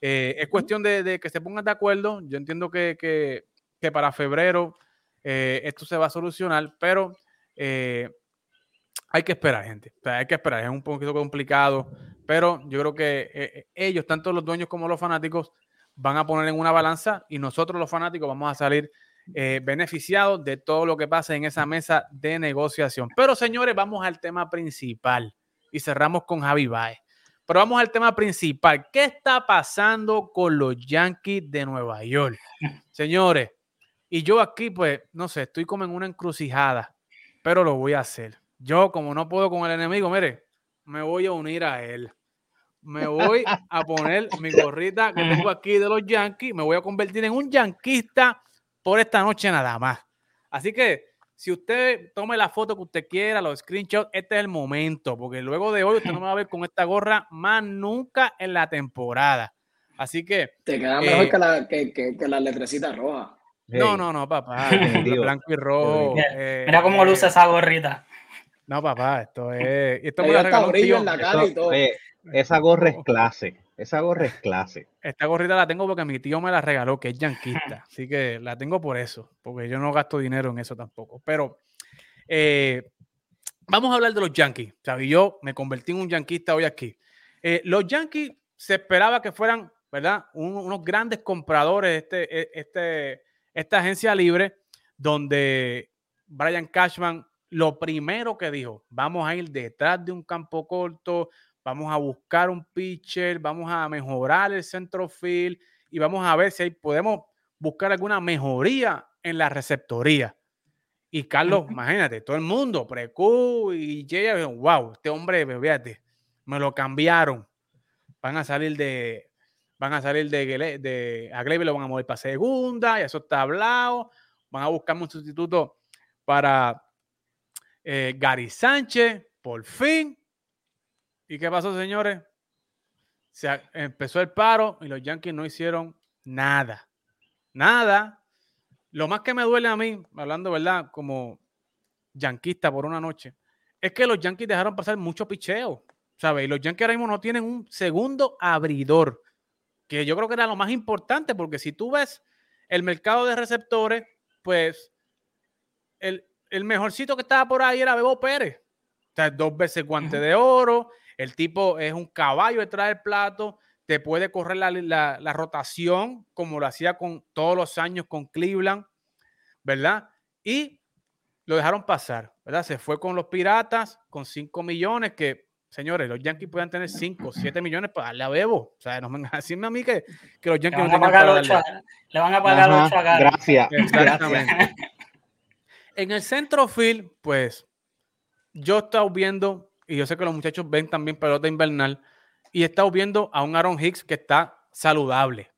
eh, es cuestión de, que se pongan de acuerdo. Yo entiendo que, que, para febrero eh, esto se va a solucionar, pero hay que esperar, gente. hay que esperar. Es un poquito complicado, pero yo creo que ellos, tanto los dueños como los fanáticos, van a poner en una balanza y nosotros los fanáticos vamos a salir eh, beneficiados de todo lo que pase en esa mesa de negociación. Pero señores, vamos al tema principal y cerramos con Javi Baez. Pero vamos al tema principal. ¿Qué está pasando con los Yankees de Nueva York? <laughs> Señores, y yo aquí, pues, no sé, estoy como en una encrucijada, pero lo voy a hacer. Yo, como no puedo con el enemigo, mire, me voy a unir a él. Me voy a poner mi gorrita que tengo aquí de los Yankees, me voy a convertir en un yanquista por esta noche nada más. Así que si usted tome la foto que usted quiera, los screenshots, este es el momento, porque luego de hoy usted no me va a ver con esta gorra más nunca en la temporada. Así que. Te queda mejor eh, que, la, que, que, la letrecita roja. No, no, no, papá. <laughs> blanco y rojo. Eh, mira cómo luce esa gorrita. No, papá, esto es. Esto me brillo en la cara y todo. Esa gorra es clase. Esa gorra es clase. <laughs> Esta gorrita la tengo porque mi tío me la regaló, que es yanquista. <laughs> Así que la tengo por eso, porque yo no gasto dinero en eso tampoco. Pero eh, vamos a hablar de los Yankees. ¿sabes? Yo me convertí en un yanquista hoy aquí. Eh, los Yankees se esperaba que fueran, ¿verdad? unos grandes compradores este, e, este, esta agencia libre, donde Brian Cashman lo primero que dijo, vamos a ir detrás de un campo corto, vamos a buscar un pitcher, vamos a mejorar el centro field y vamos a ver si podemos buscar alguna mejoría en la receptoría. Y Carlos, imagínate, todo el mundo, Precu y Jay, wow, este hombre, fíjate, me lo cambiaron. Van a salir de, van a salir de, de a Glebe lo van a mover para segunda, y eso está hablado. Van a buscar un sustituto para eh, Gary Sánchez, por fin. ¿Y qué pasó, señores? Se empezó el paro y los Yankees no hicieron nada. Nada. Lo más que me duele a mí, hablando, ¿verdad? Como yanquista por una noche, es que los Yankees dejaron pasar mucho picheo, ¿sabes? Y los Yankees ahora mismo no tienen un segundo abridor, que yo creo que era lo más importante, porque si tú ves el mercado de receptores, pues el, el mejorcito que estaba por ahí era Bebo Pérez. O sea, dos veces guante de oro. El tipo es un caballo detrás del plato. Te puede correr la, rotación como lo hacía con todos los años con Cleveland, ¿verdad? Y lo dejaron pasar, ¿verdad? Se fue con los Piratas con 5 millones que, señores, los Yankees puedan tener 5, 7 millones para darle a Bebo. O sea, no me decirme a mí que, que los Yankees no tengan para darle. Le van a pagar 8 a Gracias. Exactamente. <laughs> En el centro field, pues yo he estado viendo, y yo sé que los muchachos ven también pelota invernal, y he estado viendo a un Aaron Hicks que está saludable.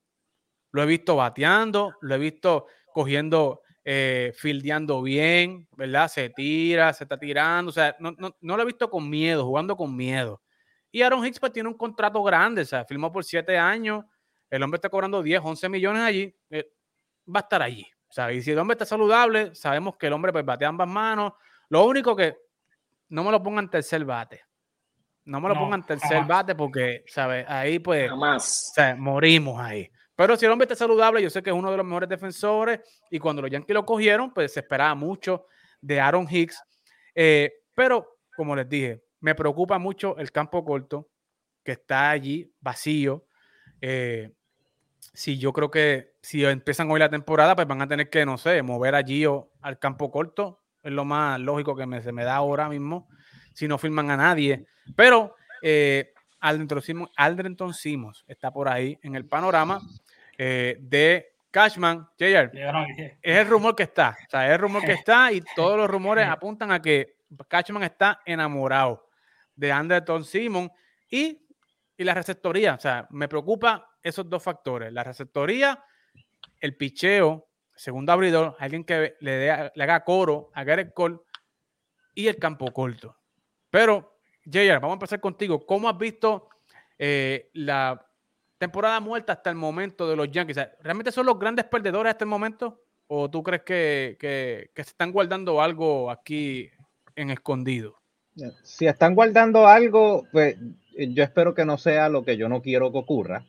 Lo he visto bateando, lo he visto cogiendo, eh, fildeando bien, ¿verdad? Se tira, se está tirando, o sea, no, no, no, lo he visto con miedo, jugando con miedo. Y Aaron Hicks pues tiene un contrato grande, o sea, firmó por siete años, el hombre está cobrando 10, 11 millones allí, eh, va a estar allí. O sea, y si el hombre está saludable, sabemos que el hombre pues batea ambas manos. Lo único que no me lo pongan tercer bate. No me lo pongan tercer bate porque, ¿sabes? Ahí pues jamás. O sea, morimos ahí. Pero si el hombre está saludable, yo sé que es uno de los mejores defensores y cuando los Yankees lo cogieron, pues se esperaba mucho de Aaron Hicks. Eh, pero, como les dije, me preocupa mucho el campo corto que está allí vacío. Eh, si yo creo que si empiezan hoy la temporada, pues van a tener que, no sé, mover allí o al campo corto. Es lo más lógico que me, se me da ahora mismo, si no firman a nadie. Pero eh, Aldrenton Simons está por ahí en el panorama eh, de Cashman. JR, es el rumor que está. O sea, es el rumor que <laughs> está y todos los rumores apuntan a que Cashman está enamorado de Anderton Simon y, y la receptoría. O sea, me preocupa esos dos factores. La receptoría, el picheo, segundo abridor, alguien que le, le haga coro a Garrett Cole y el campo corto. Pero, JR, vamos a empezar contigo. ¿Cómo has visto eh, la temporada muerta hasta el momento de los Yankees? ¿Realmente son los grandes perdedores hasta el momento? ¿O tú crees que, que, que se están guardando algo aquí en escondido? Si están guardando algo, pues yo espero que no sea lo que yo no quiero que ocurra.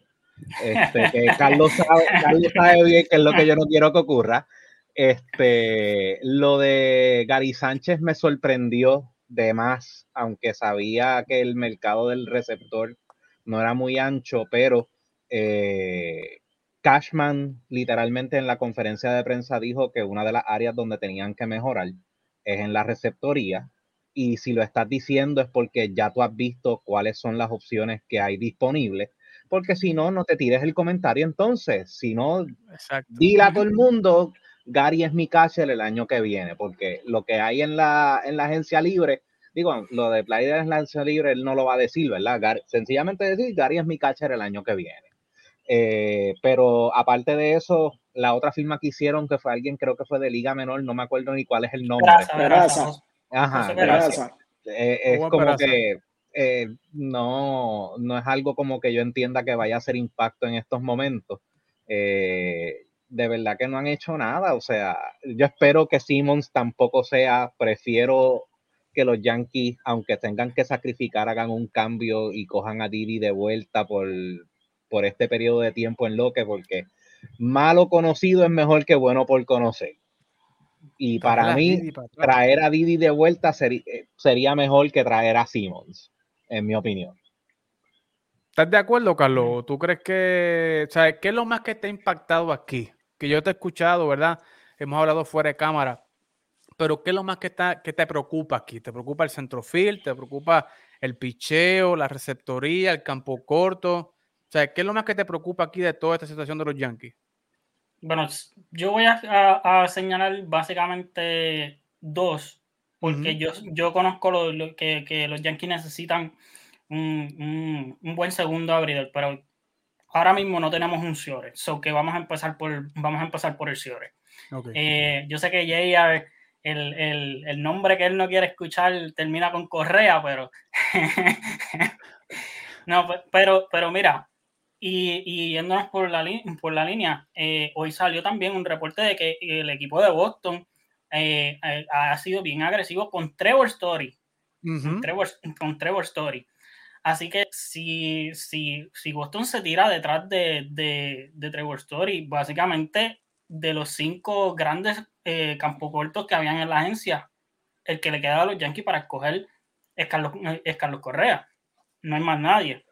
Este, que Carlos sabe, Carlos sabe bien que es lo que yo no quiero que ocurra. Este, lo de Gary Sánchez me sorprendió de más, aunque sabía que el mercado del receptor no era muy ancho, pero eh, Cashman literalmente en la conferencia de prensa dijo que una de las áreas donde tenían que mejorar es en la receptoría. Y si lo estás diciendo es porque ya tú has visto cuáles son las opciones que hay disponibles porque si no, no te tires el comentario entonces. Si no, dile a todo el mundo, Gary es mi catcher el año que viene, porque lo que hay en la, en la agencia libre, digo, lo de Playa en la agencia libre, él no lo va a decir, ¿verdad? sencillamente decir, Gary es mi catcher el año que viene. Eh, pero aparte de eso, la otra firma que hicieron, que fue alguien, creo que fue de Liga Menor, no me acuerdo ni cuál es el nombre. Ajá, eh, es como que eh, no, no es algo como que yo entienda que vaya a hacer impacto en estos momentos. Eh, de verdad que no han hecho nada. O sea, yo espero que Simmons tampoco sea, prefiero que los Yankees, aunque tengan que sacrificar, hagan un cambio y cojan a Didi de vuelta por, por este periodo de tiempo en lo que, porque malo conocido es mejor que bueno por conocer. Y para mí, traer a Didi de vuelta sería, sería mejor que traer a Simmons en mi opinión. ¿Estás de acuerdo, Carlos? ¿Tú crees que, sabes, qué es lo más que te ha impactado aquí? Que yo te he escuchado, ¿verdad? Hemos hablado fuera de cámara, pero ¿qué es lo más que, está, que te preocupa aquí? ¿Te preocupa el centrofield? ¿Te preocupa el picheo, la receptoría, el campo corto? O sea, ¿qué es lo más que te preocupa aquí de toda esta situación de los Yankees? Bueno, yo voy a señalar básicamente dos porque yo, yo conozco lo, que, que, los Yankees necesitan un, un, buen segundo abridor, pero ahora mismo no tenemos un Ciore, so que vamos a empezar por, vamos a empezar por el Ciore. Eh, yo sé que Jay, el, el, el, nombre que él no quiere escuchar termina con Correa, pero <laughs> no, pero, pero mira, y, y yéndonos por la, por la línea, eh, hoy salió también un reporte de que el equipo de Boston eh, eh, ha sido bien agresivo con Trevor Story. con, Trevor, Story. Así que si, si, si Boston se tira detrás de, de, Trevor Story, básicamente de los cinco grandes eh, campos cortos que habían en la agencia, el que le queda a los Yankees para escoger es Carlos, es Carlos Correa. No hay más nadie.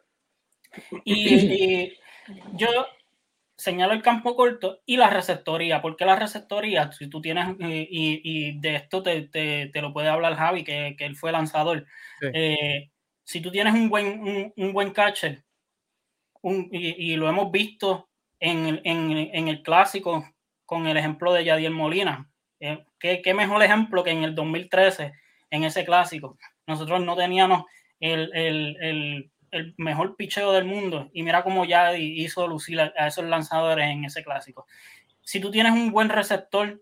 y <clears throat> yo, señalo el campo corto y la receptoría. ¿Por qué la receptoría? Si tú tienes, eh, y, y, de esto te, te, te, lo puede hablar Javi, que, que él fue lanzador. Eh, si tú tienes un buen, un, un buen catcher, un, y, y, lo hemos visto en, en, en, el clásico con el ejemplo de Yadier Molina. Eh, qué, qué mejor ejemplo que en el 2013, en ese clásico. Nosotros no teníamos el, el, el, el mejor picheo del mundo y mira cómo ya hizo lucir a, esos lanzadores en ese clásico. Si tú tienes un buen receptor,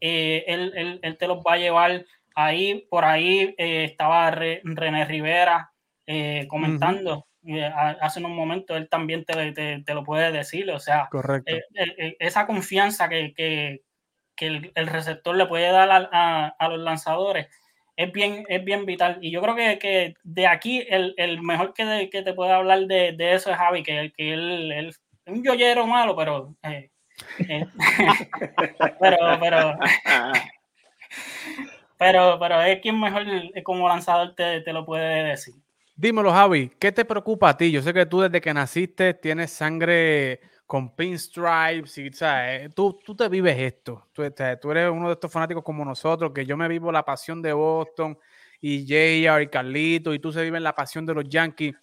eh, él, él, él, te los va a llevar ahí. Por ahí eh, estaba René Rivera eh, comentando. hace unos momentos él también te, te, te, lo puede decir, o sea, Correcto. esa confianza que, que, que el, el, receptor le puede dar a, a, a los lanzadores, es bien, es bien vital. Y yo creo que, que de aquí el, el mejor que, que, te puede hablar de, de, eso es Javi, que, que él, es un yoyero malo, pero, eh, eh, <laughs> pero, pero, <laughs> pero, pero, es quien mejor como lanzador te, te lo puede decir. Dímelo, Javi, ¿qué te preocupa a ti? Yo sé que tú desde que naciste tienes sangre con pinstripes y ¿sabes? Tú, tú te vives esto. Tú, eres uno de estos fanáticos como nosotros, que yo me vivo la pasión de Boston y JR y Carlito y tú se viven la pasión de los Yankees.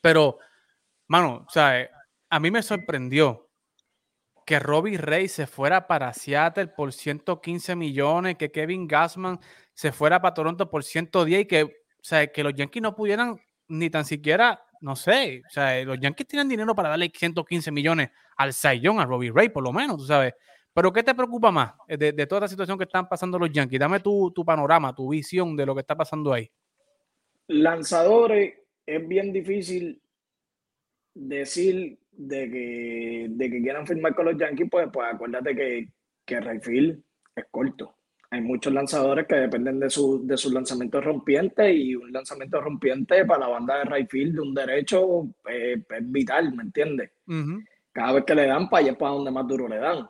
Pero, mano, ¿sabes? A mí me sorprendió que Robbie Ray se fuera para Seattle por 115 millones, que Kevin Gassman se fuera para Toronto por 110 y que, sea, que los Yankees no pudieran ni tan siquiera no sé, o sea, los Yankees tienen dinero para darle 115 millones al Young, a Robbie Ray, por lo menos, tú sabes. Pero ¿qué te preocupa más de, de toda la situación que están pasando los Yankees? Dame tu, tu, panorama, tu visión de lo que está pasando ahí. Lanzadores, es bien difícil decir de que, de que quieran firmar con los Yankees, pues, pues acuérdate que, que Rayfield es corto hay muchos lanzadores que dependen de, su, de sus lanzamientos rompientes y un lanzamiento rompiente para la banda de right de un derecho eh, es vital, ¿me entiendes? Uh -huh. Cada vez que le dan para allá es para donde más duro le dan.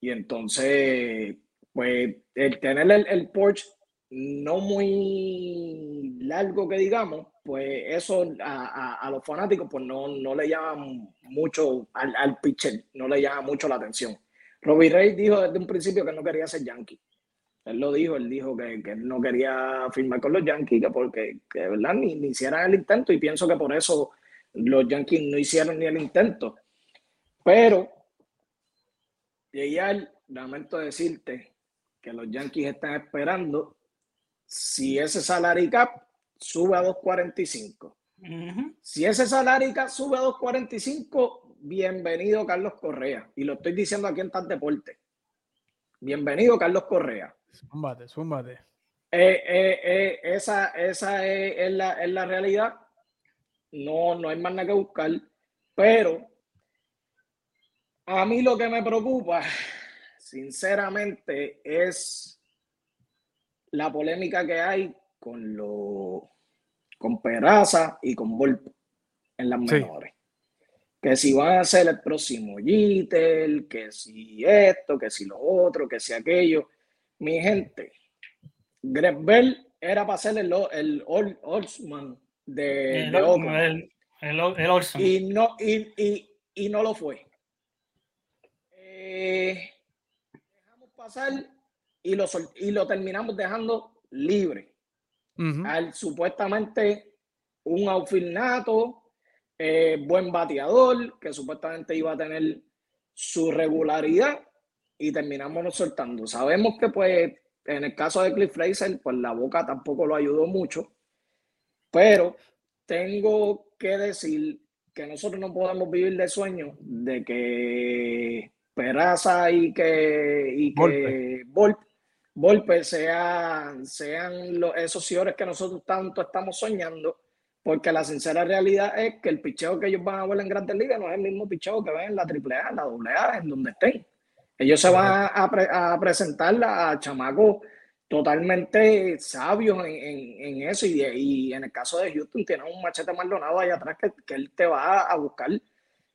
Y entonces, pues el tener el, el porch no muy largo que digamos, pues eso a, a, a los fanáticos pues no, no le llama mucho al, al pitcher, no le llama mucho la atención. Robbie Ray dijo desde un principio que no quería ser Yankee. Él lo dijo, él dijo que, que no quería firmar con los Yankees, que porque que verdad ni, ni, hicieran el intento, y pienso que por eso los Yankees no hicieron ni el intento. Pero, ya lamento decirte que los Yankees están esperando si ese salary cap sube a 2.45. Uh -huh. Si ese salary cap sube a 2.45, bienvenido Carlos Correa. Y lo estoy diciendo aquí en Tal Deporte. Bienvenido Carlos Correa. Zúmbate, zúmbate. Eh, eh, eh, esa esa es, es, la, es, la, realidad. No, no hay más nada que buscar. Pero a mí lo que me preocupa, sinceramente, es la polémica que hay con lo con Peraza y con Volpe en las menores. Sí. Que si van a ser el próximo Jeter, que si esto, que si lo otro, que si aquello mi gente, Greg Bell era para ser el, el Oldsman de, el, de Oakland. El, el. Y no, y, y, y no lo fue. Eh, dejamos pasar y lo, y lo terminamos dejando libre. Uh -huh. Al supuestamente un outfield nato, eh, buen bateador, que supuestamente iba a tener su regularidad y terminamos soltando. Sabemos que pues en el caso de Cliff Fraser, pues la boca tampoco lo ayudó mucho, pero tengo que decir que nosotros no podemos vivir de sueño de que Peraza y que, y que Volpe, Volpe sean, sean los, esos señores que nosotros tanto estamos soñando, porque la sincera realidad es que el picheo que ellos van a ver en Grandes Ligas no es el mismo picheo que ven en la AAA, en la AA, en donde estén. Ellos se van a, pre a presentar a chamacos totalmente sabios en, en, en eso. Y, y, en el caso de Houston, tiene un machete Maldonado allá atrás que, que, él te va a buscar.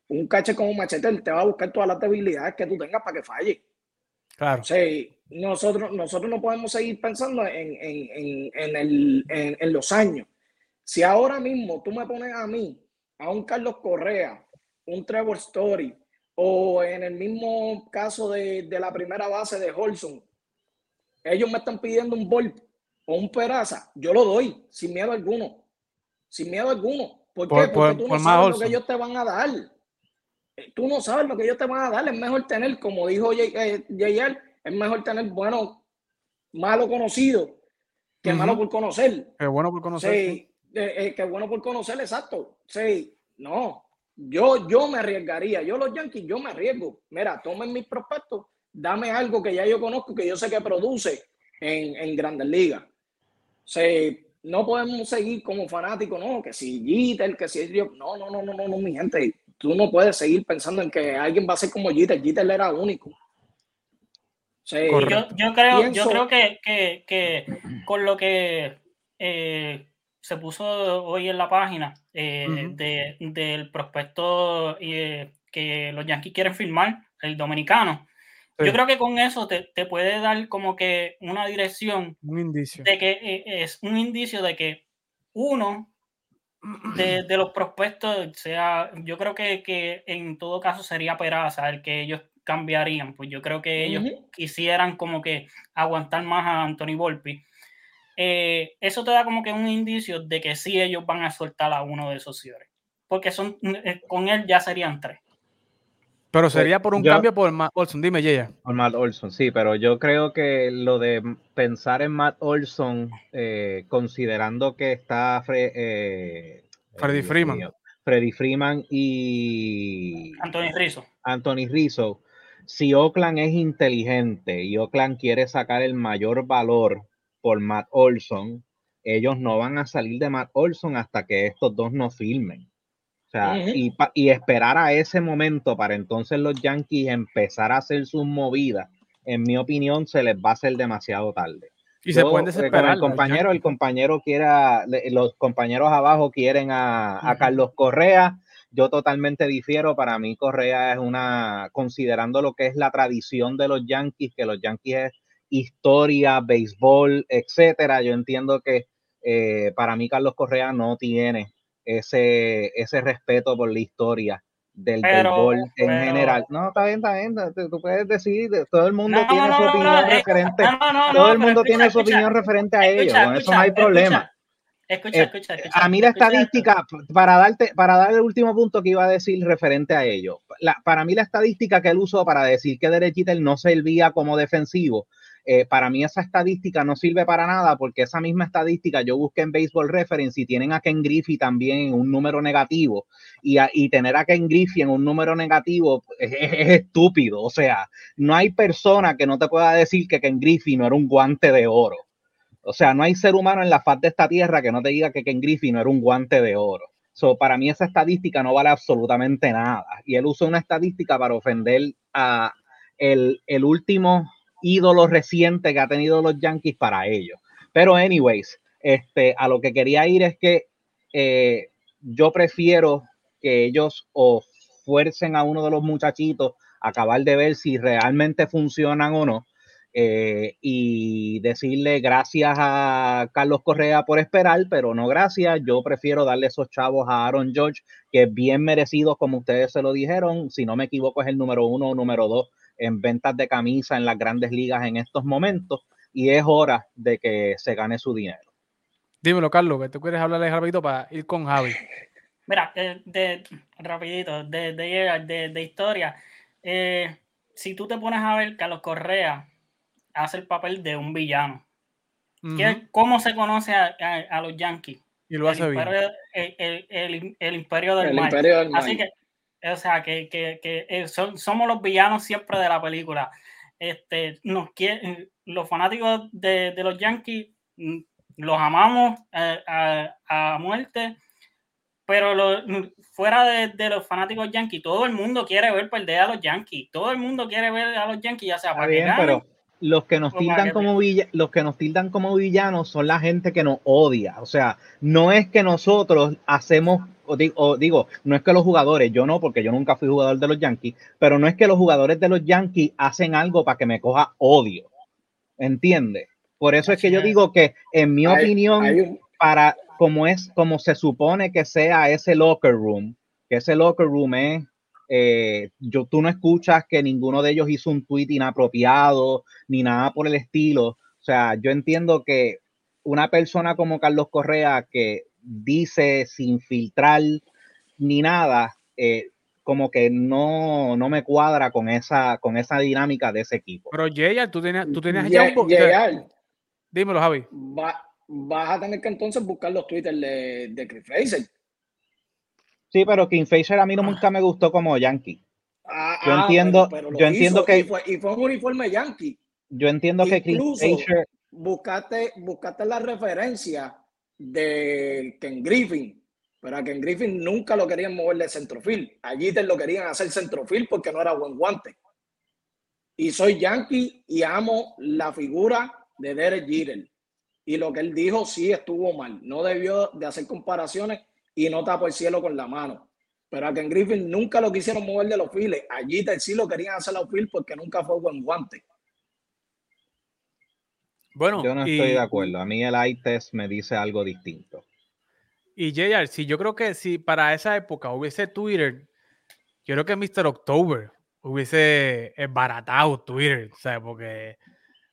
Un cache con un machete, él te va a buscar todas las debilidades que tú tengas para que falle. Claro. O sea, nosotros, nosotros no podemos seguir pensando en, en, en el, en los años. Si ahora mismo tú me pones a mí, a un Carlos Correa, un Trevor Story, o en el mismo caso de, de la primera base de Holson, ellos me están pidiendo un Volp o un Peraza, yo lo doy sin miedo alguno. Sin miedo alguno. ¿Por, por qué? Porque por, tú no sabes Olson. lo que ellos te van a dar. Eh, Tú no sabes lo que ellos te van a dar. Es mejor tener, como dijo JR, es mejor tener buenos malo conocido que malo por conocer. Qué bueno por conocer. Sí, eh, eh, qué bueno por conocer, exacto. Sí, no. Yo, yo me arriesgaría. Yo, los Yankees, yo me arriesgo. Mira, tomen mis prospectos, dame algo que ya yo conozco, que yo sé que produce en, en Grandes Ligas. Sí, no podemos seguir como fanáticos, no, que si Jeter, que si yo, no, no, no, no, no, no, mi gente, tú no puedes seguir pensando en que alguien va a ser como Jeter, Jeter era único. Sí, yo, yo, creo, yo creo que, que, que, con lo que eh, se puso hoy en la página eh, de, del prospecto eh, que los Yankees quieren firmar, el dominicano, yo creo que con eso te, te, puede dar como que una dirección. Un indicio. De que eh, es un indicio de que uno de, <clears throat> de, los prospectos sea, yo creo que, que, en todo caso sería Peraza el que ellos cambiarían, pues yo creo que ellos quisieran como que aguantar más a Anthony Volpi. Eh, eso te da como que un indicio de que sí ellos van a soltar a uno de esos señores, porque son, eh, con él ya serían tres. Pero pues, sería por un cambio por Matt Olson, dime, Yeya. Por Matt Olson, sí, pero yo creo que lo de pensar en Matt Olson, eh, considerando que está eh, Freddy Freeman. Freddy Freeman y Anthony Rizzo. Anthony Rizzo. Si Oakland es inteligente y Oakland quiere sacar el mayor valor por Matt Olson, ellos no van a salir de Matt Olson hasta que estos dos no filmen y, esperar a ese momento para entonces los Yankees empezar a hacer sus movidas, en mi opinión, se les va a hacer demasiado tarde. Y se pueden eh, desesperar. El compañero, el compañero quiera, los compañeros abajo quieren a, Carlos Correa. Yo totalmente difiero. Para mí, Correa es una, considerando lo que es la tradición de los Yankees, que los Yankees es historia, béisbol, etcétera. Yo entiendo que eh, para mí Carlos Correa no tiene ese, ese respeto por la historia del béisbol en general. No, está bien, está bien. Tú puedes decir, todo el mundo tiene su opinión referente. todo el mundo tiene su opinión referente a ello. Con eso no hay problema. Escucha, eh, escucha, escucha, a mí la estadística, para darte, para dar el último punto que iba a decir referente a ello, la, para mí la estadística que él usó para decir que Derechita no servía como defensivo, eh, para mí esa estadística no sirve para nada porque esa misma estadística yo busqué en Baseball Reference y tienen a Ken Griffey también en un número negativo y, tener a Ken Griffey en un número negativo es, estúpido. O sea, no hay persona que no te pueda decir que Ken Griffey no era un guante de oro. O sea, no hay ser humano en la faz de esta tierra que no te diga que Ken Griffey no era un guante de oro. So, para mí esa estadística no vale absolutamente nada. Y él usa una estadística para ofender a el último ídolo reciente que ha tenido los Yankees para ellos. Pero, anyways, este, a lo que quería ir es que eh, yo prefiero que ellos o fuercen a uno de los muchachitos a acabar de ver si realmente funcionan o no. Eh, y decirle gracias a Carlos Correa por esperar, pero no gracias. Yo prefiero darle esos chavos a Aaron George, que es bien merecido, como ustedes se lo dijeron. Si no me equivoco, es el número uno o número dos en ventas de camisa en las grandes ligas en estos momentos y es hora de que se gane su dinero. Dímelo, Carlos, que tú quieres hablarle rapidito para ir con Javi. Mira, de, rapidito, de, de historia. Eh, si tú te pones a ver, Carlos Correa hace el papel de un villano. ¿Cómo se conoce a, los Yankees? Y lo hace el bien. el, imperio del mal. Así que o sea, que, que, que eh, somos los villanos siempre de la película. Este, nos los fanáticos de, de, los Yankees mm, los amamos eh, a, a, muerte, pero fuera de, de, los fanáticos Yankees, todo el mundo quiere ver perder a los Yankees. Todo el mundo quiere ver a los Yankees, ya sea para bien, pero los que nos tildan como los que nos tildan como villanos son la gente que nos odia. O sea, no es que nosotros hacemos o digo, no es que los jugadores, yo no, porque yo nunca fui jugador de los Yankees, pero no es que los jugadores de los Yankees hacen algo para que me coja odio. ¿Entiendes? Por eso es que yo digo que, en mi opinión, para como es, como se supone que sea ese locker room, que ese locker room es, eh, yo, tú no escuchas que ninguno de ellos hizo un tweet inapropiado, ni nada por el estilo. O sea, yo entiendo que una persona como Carlos Correa, que dice sin filtrar ni nada, eh, como que no, no me cuadra con esa, con esa dinámica de ese equipo. Pero Jayal, tú tenías, tú tenías ya un Dímelo, Javi. Va, vas a tener que entonces buscar los Twitter de, de Chris Fraser. Sí, pero King Fraser a mí no, Ah. nunca me gustó como Yankee. Ah, Yo ah, entiendo- pero- yo entiendo que- Y fue, y fue un uniforme yankee. Yo entiendo que King Incluso- Fraser, Buscaste, buscaste la referencia de Ken Griffin, pero a Ken Griffin nunca lo querían mover de centrofil. Allí te lo querían hacer centrofil porque no era buen guante. Y soy yankee y amo la figura de Derek Jeter. Y lo que él dijo sí estuvo mal. No debió de hacer comparaciones y no tapó el cielo con la mano. Pero a Ken Griffin nunca lo quisieron mover de los files. Allí sí lo querían hacer a files porque nunca fue buen guante. Bueno, yo no y- estoy de acuerdo. A mí el eye test me dice algo distinto. Y JR, si yo creo que si para esa época hubiese Twitter, yo creo que Mr. October hubiese baratado Twitter, sea, porque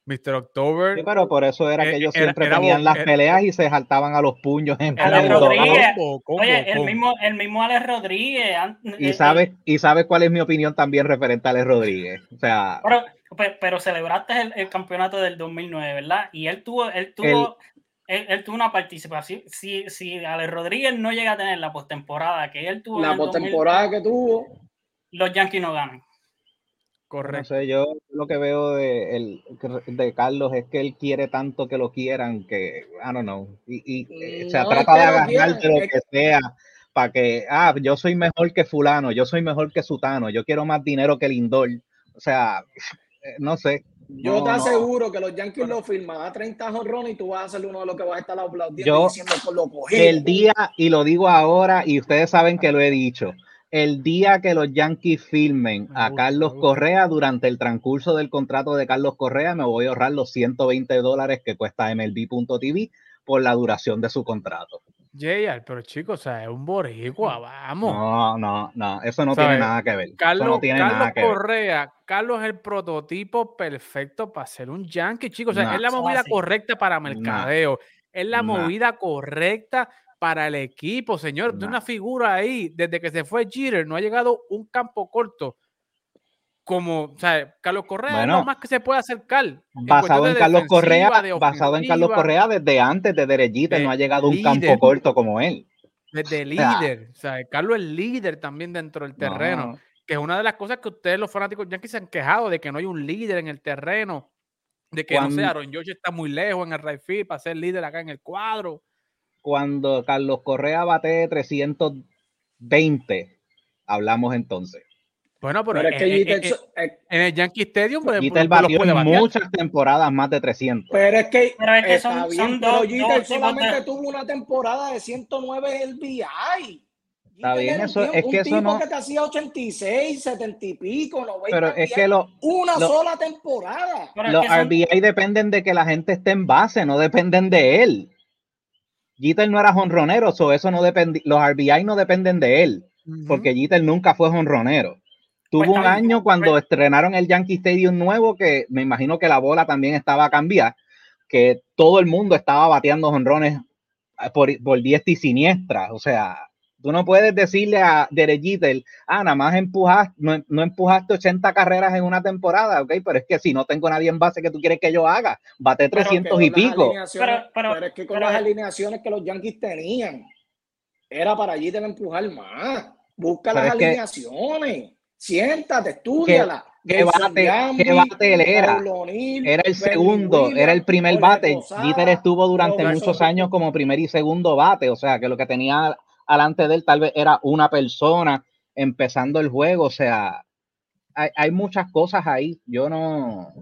Mr. October Sí, pero por eso era Eh, que ellos era- siempre era tenían las peleas y se saltaban a los puños en Alex. Rodríguez. Combo, combo, Oye, el mismo, el mismo Alex Rodríguez. Y eh, sabes, y sabes cuál es mi opinión también referente a Alex Rodríguez. O sea, Pero, pe- pero celebraste el, el campeonato del 2009, ¿verdad? Y él tuvo, él tuvo, él, él tuvo una participación. Si, si Alex Rodríguez no llega a tener la postemporada que él tuvo, La el 2000, postemporada que tuvo, los Yankees no ganan. No Correcto. sé, yo lo que veo de, el, de Carlos es que él quiere tanto que lo quieran que, I don't know, y, y, eh, No se trata de agarrar de lo es- que sea para que, ah, yo soy mejor que fulano, yo soy mejor que sutano, yo quiero más dinero que Lindor. O sea, eh, no sé. yo No, te no. aseguro que los Yankees lo firman a 30 jonrones y tú vas a ser uno de los que vas a estar aplaudiendo Yo- diciendo por lo cogido. El día, y lo digo ahora, y ustedes saben que lo he dicho, el día que los Yankees filmen Me a Carlos. Correa durante el transcurso del contrato de Carlos Correa, me voy a ahorrar los 120 dólares que cuesta MLB.tv por la duración de su contrato. JR, pero chicos, o sea, es un boricua, vamos. No, no, no, eso no ¿Sabes? tiene nada que ver. eso Carlos, no tiene Carlos nada que ver. Correa, Carlos es el prototipo perfecto para ser un yankee, chicos. O sea, es la movida correcta para mercadeo. Es la movida correcta para el equipo, señor. De una figura ahí, desde que se fue Jeter, no ha llegado un campo corto. Como, o sea, Carlos Correa Bueno, lo más que se puede acercar. Basado en de Carlos Correa, basado en Carlos Correa desde antes de Derechita, de no ha llegado un campo corto como él. Desde líder. O sea, Carlos es líder también dentro del terreno. No. que es una de las cosas que ustedes, los fanáticos yankees, se han quejado de que no hay un líder en el terreno, de que no sé, Aaron George está muy lejos en el right field para ser líder acá en el cuadro. Cuando Carlos Correa bate 320, hablamos entonces. Bueno, pero, Pero es que en, en- Jeter, en- en el Yankee Stadium, pues, Jeter pues, los batió puede en batear. muchas temporadas más de 300. pero es que, Pero es que está son- bien, son pero dos- Jeter dos tipos solamente tuvo una temporada de 109 LBI. Está Jeter bien, un eso- es un que eso tipo no- que te hacía 86, 70 y pico, 90 Pero es que lo- una lo- sola temporada. Los son- RBI dependen de que la gente esté en base, no dependen de él. Jeter no era jonronero, so eso no depende, los RBI no dependen de él, porque Jeter nunca fue jonronero. Tuvo Pues un año cuando pues- estrenaron el Yankee Stadium nuevo, que me imagino que la bola también estaba a cambiar, que todo el mundo estaba bateando jonrones eh, por, por diestra y siniestra. O sea, tú no puedes decirle a Derek Jeter, ah, nada más empujaste, no, no empujaste 80 carreras en una temporada, ok, pero es que si no tengo nadie en base, ¿qué tú quieres que yo haga? Bate Pero 300 Que y pico. alineaciones- Pero- pero- pero es que con pero- las alineaciones que los Yankees tenían, era para allí tener empujar más. Busca las es que- alineaciones. Siéntate, estudiala. qué bate- qué bate él era? Era el segundo, era el primer bate. Jeter estuvo durante muchos años como primer y segundo bate, o sea que lo que tenía alante de él tal vez era una persona empezando el juego, o sea, hay, hay muchas cosas ahí. Yo no.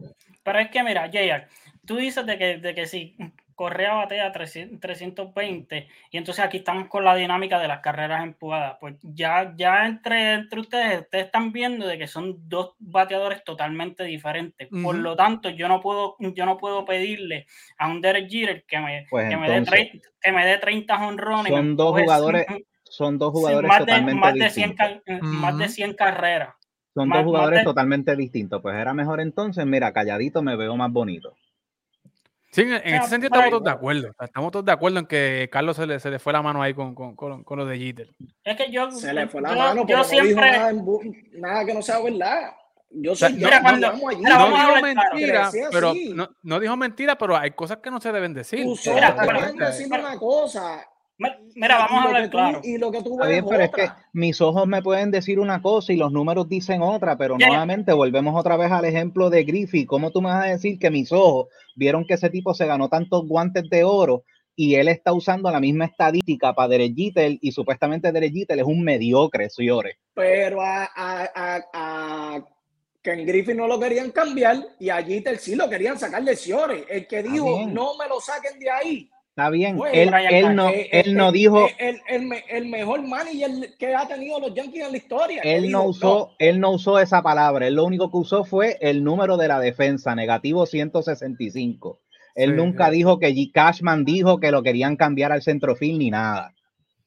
Pero es que, mira, JR, tú dices de que, de que si Correa batea 300 320 y entonces aquí estamos con la dinámica de las carreras empujadas. Pues ya, ya entre, entre ustedes, ustedes están viendo de que son dos bateadores totalmente diferentes. Por lo tanto, yo no puedo, yo no puedo pedirle a un Derek Jeter que me, Pues que me, dé, que me dé 30 honrones. son dos jugadores, <laughs> son dos jugadores más, de, totalmente más, de 100, distintos. ca- más de Ujú. 100 carreras. Son más- dos jugadores de- totalmente distintos. Pues era mejor entonces, mira, calladito me veo más bonito. Sí, en, sea, ese sentido estamos todos de acuerdo. Estamos todos de acuerdo en que Carlos se le, se le fue la mano ahí con, con, con, con lo de Jeter. Es que yo, Se le fue la yo- mano, yo pero no dijo siempre, nada, que no sea verdad. yo soy mira, cuando, allí, no dijo mentira, pero no, no, dijo mentira, pero hay cosas que no se deben decir. Mira, decir una cosa. Mira, vamos a hablar claro. Y lo que tú ves pero es que mis ojos me pueden decir una cosa y los números dicen otra, pero nuevamente volvemos otra vez al ejemplo de Griffith. ¿Cómo tú me vas a decir que mis ojos vieron que ese tipo se ganó tantos guantes de oro y él está usando la misma estadística para Derek y supuestamente Derek es un mediocre, señores? Pero a, a, a, Ken Griffith no lo querían cambiar y a Jeter sí lo querían sacar de Ciore. El que dijo, no me lo saquen de ahí Está bien, él, él, no, eh, él no dijo. El, el, el, mejor manager que ha tenido los Yankees en la historia. Él no, usó, él no usó esa palabra. Él lo único que usó fue el número de la defensa, negativo 165. Él nunca dijo que G. Cashman dijo que lo querían cambiar al centrofil ni nada.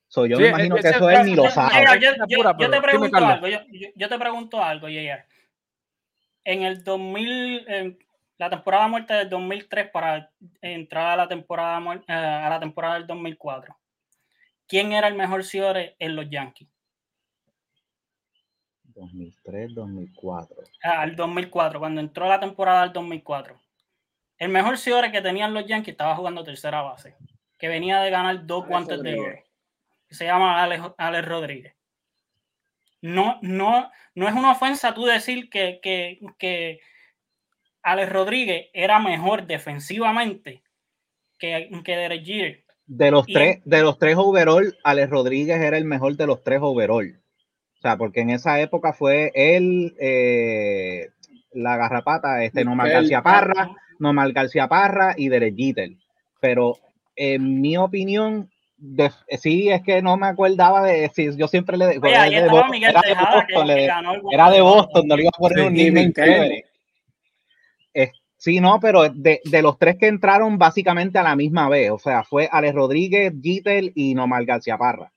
So, yo me imagino que eso él ni lo sabe. yo, te pregunto algo, yo, te pregunto algo, En el 2000, la temporada muerta del 2003 para entrar a la temporada eh, a la temporada del 2004. ¿Quién era el mejor Ciore en los Yankees? 2003, 2004. Al 2004, cuando entró la temporada del 2004. El mejor Ciore que tenían los Yankees estaba jugando tercera base, que venía de ganar dos guantes de oro. Se llama Alex, Rodríguez. No, no, no es una ofensa tú decir que, que, que Alex Rodríguez era mejor defensivamente que, que Derek Jeter. De los, tres, de los tres overall, Alex Rodríguez era el mejor de los tres overall. O sea, porque en esa época fue él, eh, la garrapata, este, Nomar García Parra, Nomar García Parra y Derek Jeter. Pero en mi opinión, sí, es que no me acordaba de si yo siempre le, era, de Boston, era, de Boston, no le iba a poner un nivel chévere. Sí, no, pero de, los tres que entraron básicamente a la misma vez, o sea, fue Alex Rodríguez, Gitel y Nomar García Parra.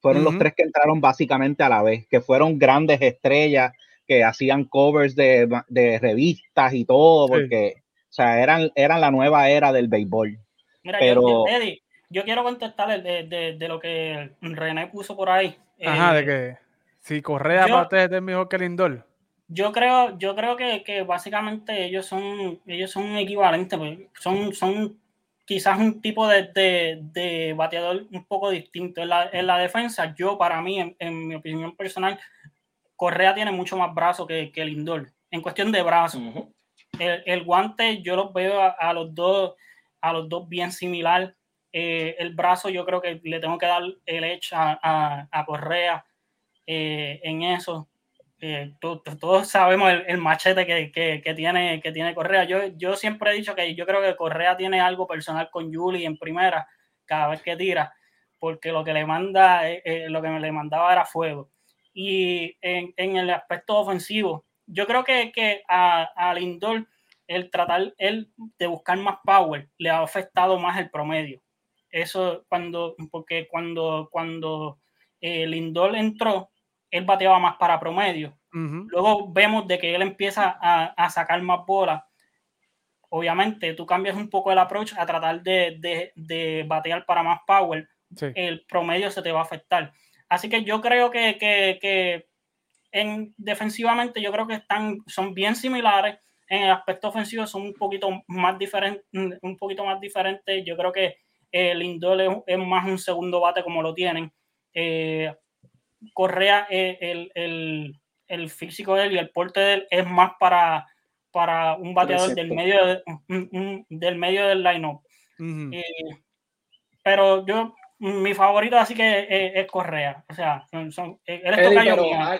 Fueron los tres que entraron básicamente a la vez, que fueron grandes estrellas, que hacían covers de, revistas y todo, porque, o sea, eran, eran la nueva era del béisbol. Mira, pero... yo, Eddie, yo quiero contestarle de, de, lo que René puso por ahí. Ajá, de eh, que si Correa aparte es mejor que Lindor. Yo creo, yo creo que, básicamente ellos son, ellos son equivalentes, pues, son, son quizás un tipo de, bateador un poco distinto. En la, defensa, yo para mí, en, mi opinión personal, Correa tiene mucho más brazo que, que Lindor, en cuestión de brazo. el, guante yo los veo a, los dos, a los dos bien similar. Eh, el brazo yo creo que le tengo que dar el hecho a, Correa eh, en eso. Eh, todos sabemos el, machete que, tiene, que tiene Correa. Yo, yo siempre he dicho que yo creo que Correa tiene algo personal con Juli en primera cada vez que tira, porque lo que le manda, eh, eh, lo que le mandaba era fuego. Y en, el aspecto ofensivo, yo creo que, que a, Lindor el tratar él de buscar más power le ha afectado más el promedio. Eso cuando, porque cuando, cuando Lindor entró, él bateaba más para promedio. Luego vemos de que él empieza a, sacar más bolas. Obviamente, tú cambias un poco el approach a tratar de, batear para más power. El promedio se te va a afectar. Así que yo creo que, en, defensivamente yo creo que están, son bien similares. En el aspecto ofensivo son un poquito más diferentes. Un poquito más diferentes. Yo creo que el Lindor es, más un segundo bate como lo tienen. Eh, Correa, eh, el, físico de él y el porte de él es más para, para un bateador del medio, del medio del line-up. Eh, pero yo, mi favorito así que es, Correa. O sea, son,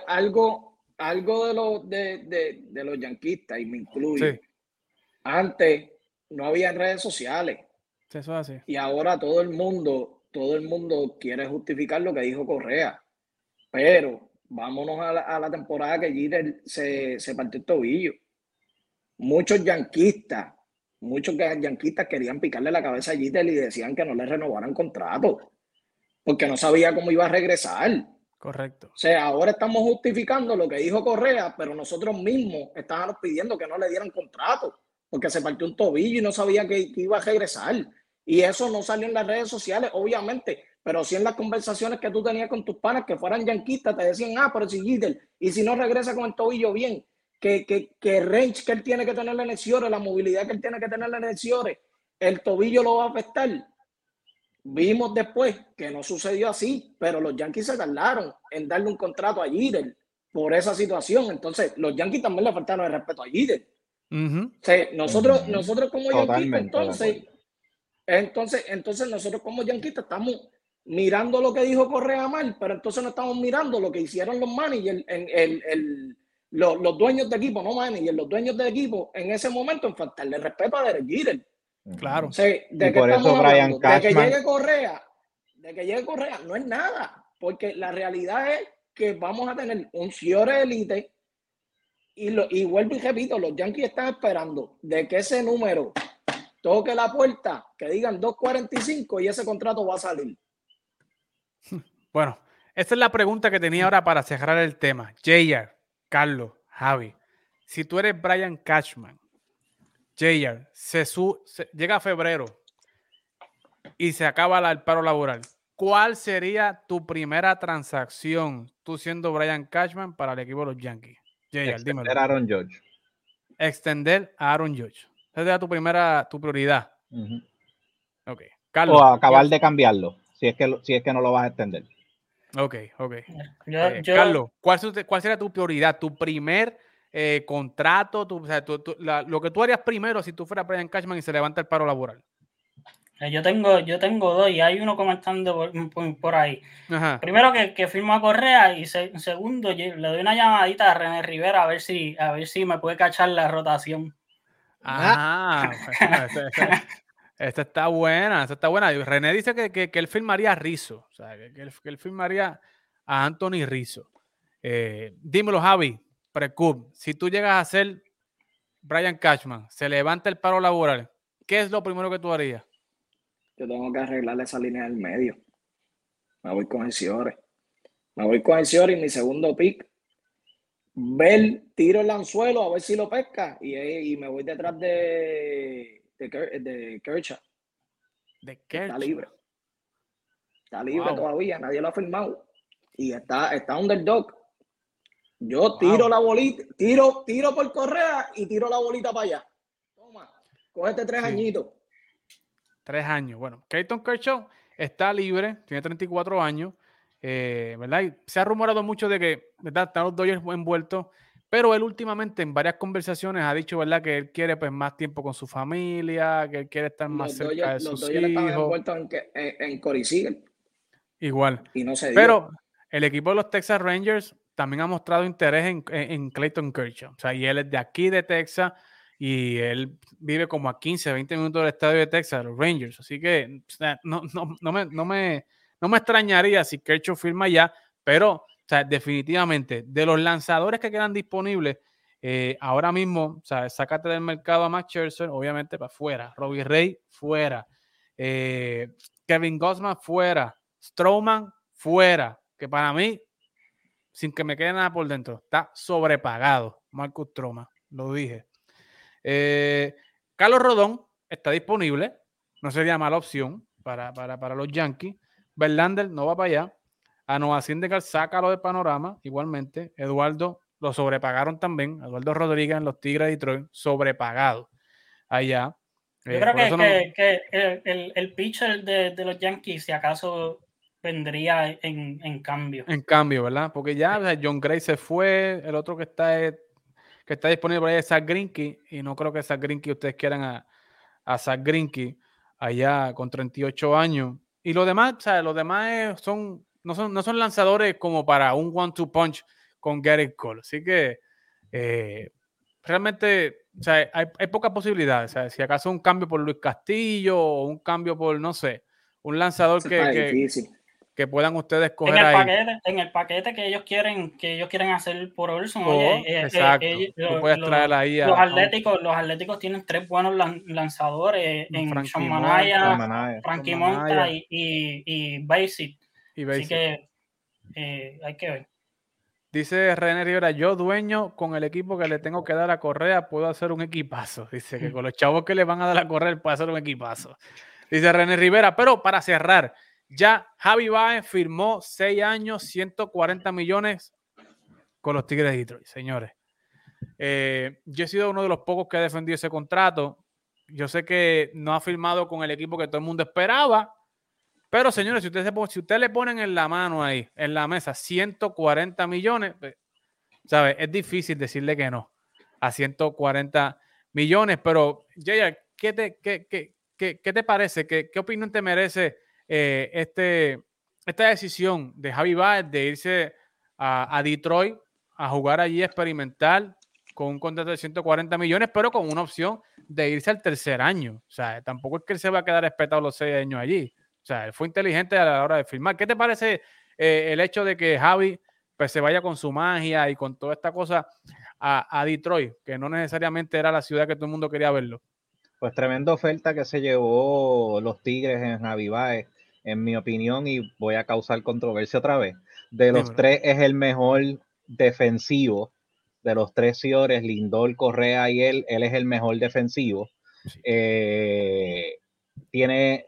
algo, algo de, los de, de, los yanquistas, y me incluye. Antes no había redes sociales. Eso así. Y ahora todo el mundo, todo el mundo quiere justificar lo que dijo Correa. Pero vámonos a la, temporada que Jeter se, se partió el tobillo. Muchos yanquistas, muchos yanquistas querían picarle la cabeza a Jeter y decían que no le renovaran contrato porque no sabía cómo iba a regresar. Correcto. O sea, ahora estamos justificando lo que dijo Correa, pero nosotros mismos estábamos pidiendo que no le dieran contrato porque se partió un tobillo y no sabía que, que iba a regresar. Y eso no salió en las redes sociales, obviamente pero si en las conversaciones que tú tenías con tus panas que fueran yanquistas te decían, ah, pero si Jeter, y si no regresa con el tobillo bien, que, que, que range que él tiene que tener en el la movilidad que él tiene que tener en el el tobillo lo va a afectar. Vimos después que no sucedió así, pero los Yankees se tardaron en darle un contrato a Jeter por esa situación. Entonces, los Yankees también le faltaron el respeto a Jeter. nosotros, nosotros como Yankees, entonces, entonces, entonces nosotros como Yankees estamos mirando lo que dijo Correa mal, pero entonces no estamos mirando lo que hicieron los managers, en, el, los, dueños de equipo, no managers, los dueños de equipo en ese momento en faltarle respeto a Derek Jeter. Claro. de por eso Brian De que llegue Correa, de que llegue Correa, no es nada, porque la realidad es que vamos a tener un Ciore Elite y, lo, y vuelvo y repito, los Yankees están esperando de que ese número toque la puerta, que digan 2.45 y ese contrato va a salir. Bueno, esta es la pregunta que tenía ahora para cerrar el tema. JR, Carlos, Javi, si tú eres Brian Cashman, JR, se, llega a febrero y se acaba el paro laboral. ¿Cuál sería tu primera transacción, tú siendo Brian Cashman, para el equipo de los Yankees? JR, Extender a Aaron George. Extender a Aaron George. Esa sería tu primera, tu prioridad. Ok. Carlos, o acabar de cambiarlo, si es, que, si es que no lo vas a extender. Ok, ok. Eh, Carlos, ¿cuál, ¿cuál sería tu prioridad? ¿Tu primer eh, contrato, lo que tú harías primero si tú fueras Brian Cashman y se levanta el paro laboral. Eh, yo tengo, yo tengo dos y hay uno comentando por, ahí. Primero que, que firmo a Correa y segundo le doy una llamadita a René Rivera a ver si, a ver si me puede cachar la rotación. Ah, <laughs> esta está buena, esta está buena. René dice que, él firmaría a Rizzo, o sea, que, él, firmaría a Anthony Rizzo. Eh, dímelo, Javi, Precub, si tú llegas a ser Brian Cashman, se levanta el paro laboral, ¿qué es lo primero que tú harías? Yo tengo que arreglar esa línea del medio. Me voy con el Ciore. Me voy con el Ciore y mi segundo pick. Ver, tiro el anzuelo a ver si lo pesca y, me voy detrás de, de, de Kershaw. De Kershaw. Está libre. Está libre todavía, nadie lo ha firmado. Y está, está underdog. Yo tiro la bolita, tiro, tiro por correa y tiro la bolita para allá. Toma, cógete tres añitos. Tres años. Bueno, Clayton Kershaw está libre, tiene 34 años, eh, ¿verdad? se ha rumorado mucho de que, ¿verdad? Están los Dodgers envueltos, pero él últimamente en varias conversaciones ha dicho, ¿verdad? Que él quiere pues más tiempo con su familia, que él quiere estar más cerca de sus los hijos. Estaban envueltos en, en, en Igual. Y no se Pero el equipo de los Texas Rangers también ha mostrado interés en, Clayton Kershaw. O sea, y él es de aquí de Texas y él vive como a 15, 20 minutos del estadio de Texas, los Rangers. Así que no, me, no, me, no me extrañaría si Kershaw firma ya, pero sea, definitivamente de los lanzadores que quedan disponibles, eh, ahora mismo, o sea, sácate del mercado a Max Scherzer, obviamente para afuera. Robbie Ray, fuera. Eh, Kevin Gossman, fuera. Strowman, fuera. Que para mí sin que me quede nada por dentro. Está sobrepagado, Marcus Troma, lo dije. Eh, Carlos Rodón está disponible, no sería mala opción para, para, los Yankees. Verlander no va para allá. A Nova Sindecar, sácalo de panorama, igualmente. Eduardo lo sobrepagaron también. Eduardo Rodríguez en los Tigres de Detroit, sobrepagado allá. Yo creo eh, que, el, el, pitcher de, de, los Yankees, si acaso vendría en, en, cambio. En cambio, ¿verdad? Porque ya John Gray se fue, el otro que está que está disponible ahí es Zach Greinke y no creo que Zach Greinke ustedes quieran a, a Zach Greinke allá con 38 años. Y los demás, o sea, los demás son no son, no son lanzadores como para un one-two punch con Garrett Cole. Así que eh, realmente o sea, hay, hay pocas posibilidades. O sea, si acaso un cambio por Luis Castillo o un cambio por, no sé, un lanzador que, que puedan ustedes coger en el Paquete, en el paquete que ellos quieren, que ellos quieren hacer por Olson. Oh, eh, eh, exacto. Eh, puedes traer ahí los, atléticos, los atléticos tienen tres buenos lanzadores en Sean Manaya, Frankie Monta y, y, y Basic. Así que hay que ver. Dice René Rivera, yo dueño con el equipo que le tengo que dar a Correa, puedo hacer un equipazo. <laughs> Dice que con los chavos que le van a dar a correr, puede hacer un equipazo. Dice René Rivera, pero para cerrar, ya Javi Baez firmó 6 años, 140 millones con los Tigres de Detroit, señores. Eh, yo he sido uno de los pocos que ha defendido ese contrato. Yo sé que no ha firmado con el equipo que todo el mundo esperaba, pero señores, si ustedes, si ustedes le ponen en la mano ahí, en la mesa, 140 millones, pues, ¿sabes? Es difícil decirle que no a 140 millones, pero Jaya, ¿qué te, parece? ¿Qué, ¿Qué, opinión te merece eh, este, esta decisión de Javi Baez de irse a, a Detroit a jugar allí experimental con un contrato de 140 millones, pero con una opción de irse al tercer año. O sea, tampoco es que él se va a quedar respetado los seis años allí. O sea, él fue inteligente a la hora de firmar. ¿Qué te parece eh, el hecho de que Javi pues, se vaya con su magia y con toda esta cosa a, Detroit, que no necesariamente era la ciudad que todo el mundo quería verlo? Pues tremenda oferta que se llevó los Tigres en Javi Baez, en mi opinión, y voy a causar controversia otra vez. De los tres es el mejor defensivo de los tres señores, Lindor, Correa y él, él es el mejor defensivo. Eh, tiene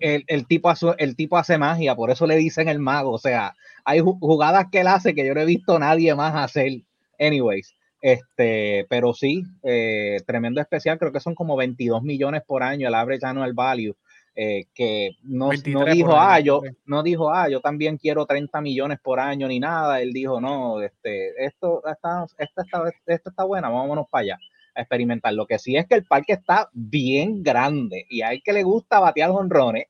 el, tipo hace, el tipo hace magia, por eso le dicen el mago. O sea, hay jugadas que él hace que yo no he visto nadie más hacer. Anyways, este, pero sí, eh, tremendo especial. Creo que son como 22 millones por año el average annual value. Eh, que no, no dijo, ah, yo, no dijo, ah, yo también quiero 30 millones por año ni nada. Él dijo, no, este, esto está, esto está, esto está buena, vámonos para allá a experimentar. Lo que sí es que el parque está bien grande y hay que le gusta batear honrones,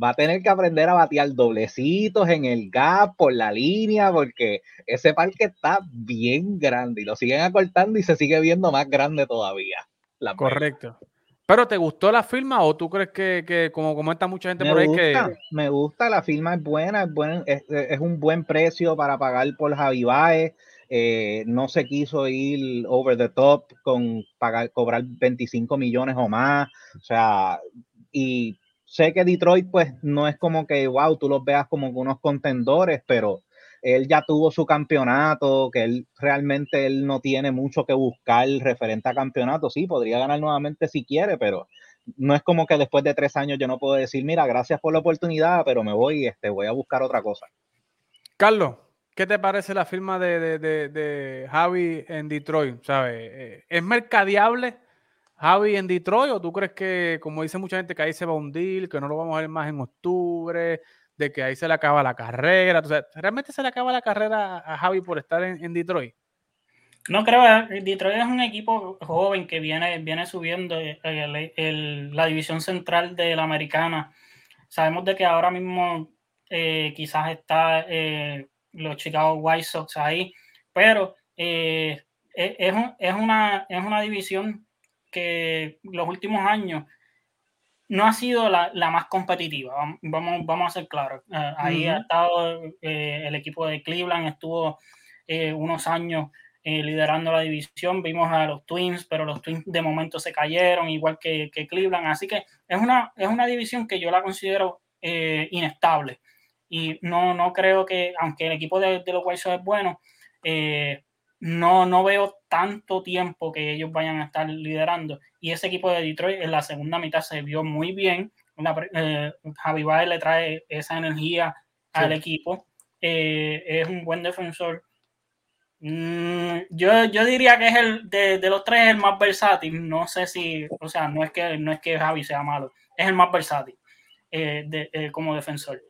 va a tener que aprender a batear doblecitos en el gap, por la línea, porque ese parque está bien grande y lo siguen acortando y se sigue viendo más grande todavía. Correcto. ¿Pero te gustó la firma o tú crees que, que como comenta mucha gente por ahí que... Me gusta, la firma es buena, es, buen, es, es, un buen precio para pagar por Javi Baez. Eh, no se quiso ir over the top con pagar, cobrar 25 millones o más. O sea, y sé que Detroit pues no es como que, wow, tú los veas como unos contendores, pero él ya tuvo su campeonato, que él realmente él no tiene mucho que buscar referente a campeonato. Sí, podría ganar nuevamente si quiere, pero no es como que después de tres años yo no puedo decir, mira, gracias por la oportunidad, pero me voy, este, voy a buscar otra cosa. Carlos, ¿qué te parece la firma de, de, Javi en Detroit? ¿Sabe? Eh, ¿Es mercadeable Javi en Detroit o tú crees que, como dice mucha gente, que ahí se va a hundir, que no lo vamos a ver más en octubre? de que ahí se le acaba la carrera. ¿realmente se le acaba la carrera a Javi por estar en, Detroit? No creo, eh, Detroit es un equipo joven que viene, viene subiendo eh, la división central de la americana. Sabemos de que ahora mismo quizás está los Chicago White Sox ahí, pero es, es, una, es una división que los últimos años no ha sido la, la, más competitiva, vamos, vamos a ser claros. Eh, ahí ha estado eh, el equipo de Cleveland, estuvo eh, unos años liderando la división, vimos a los Twins, pero los Twins de momento se cayeron, igual que, que Cleveland, así que es una, es una división que yo la considero inestable. Y no, no creo que, aunque el equipo de, de los White Sox es bueno, no, no veo tanto tiempo que ellos vayan a estar liderando. Y ese equipo de Detroit en la segunda mitad se vio muy bien. Eh, Javi Baez le trae esa energía al equipo. Eh, es un buen defensor. Mm, yo, yo, diría que es el de, los tres el más versátil. No sé si, o sea, no es que, no es que Javi sea malo, es el más versátil eh, como defensor.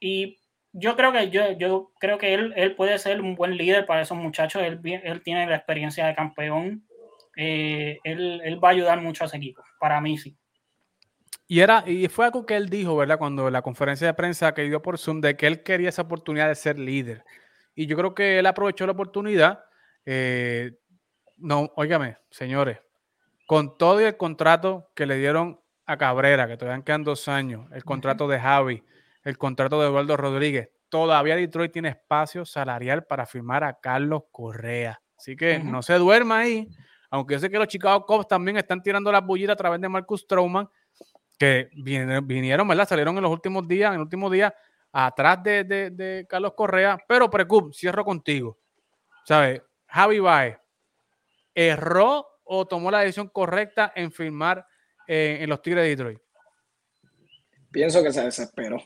Y yo creo que yo, yo creo que él, él, puede ser un buen líder para esos muchachos. Él, él tiene la experiencia de campeón. Eh, él, él, va a ayudar mucho a ese equipo. Para mí sí. Y, era, y fue algo que él dijo, ¿verdad? Cuando la conferencia de prensa que dio por Zoom, de que él quería esa oportunidad de ser líder. Y yo creo que él aprovechó la oportunidad. Eh, no, óigame, señores, con todo el contrato que le dieron a Cabrera, que todavía quedan dos años, el contrato de Javi, el contrato de Eduardo Rodríguez. Todavía Detroit tiene espacio salarial para firmar a Carlos Correa. Así que no se duerma ahí. Aunque yo sé que los Chicago Cubs también están tirando la bullita a través de Marcus Stroman, que vinieron, ¿verdad? Salieron en los últimos días, en el último día, atrás de, Carlos Correa. Pero, Precup, cierro contigo. ¿Sabes? Javi Baez, ¿erró o tomó la decisión correcta en firmar en los Tigres de Detroit? Pienso que se desesperó.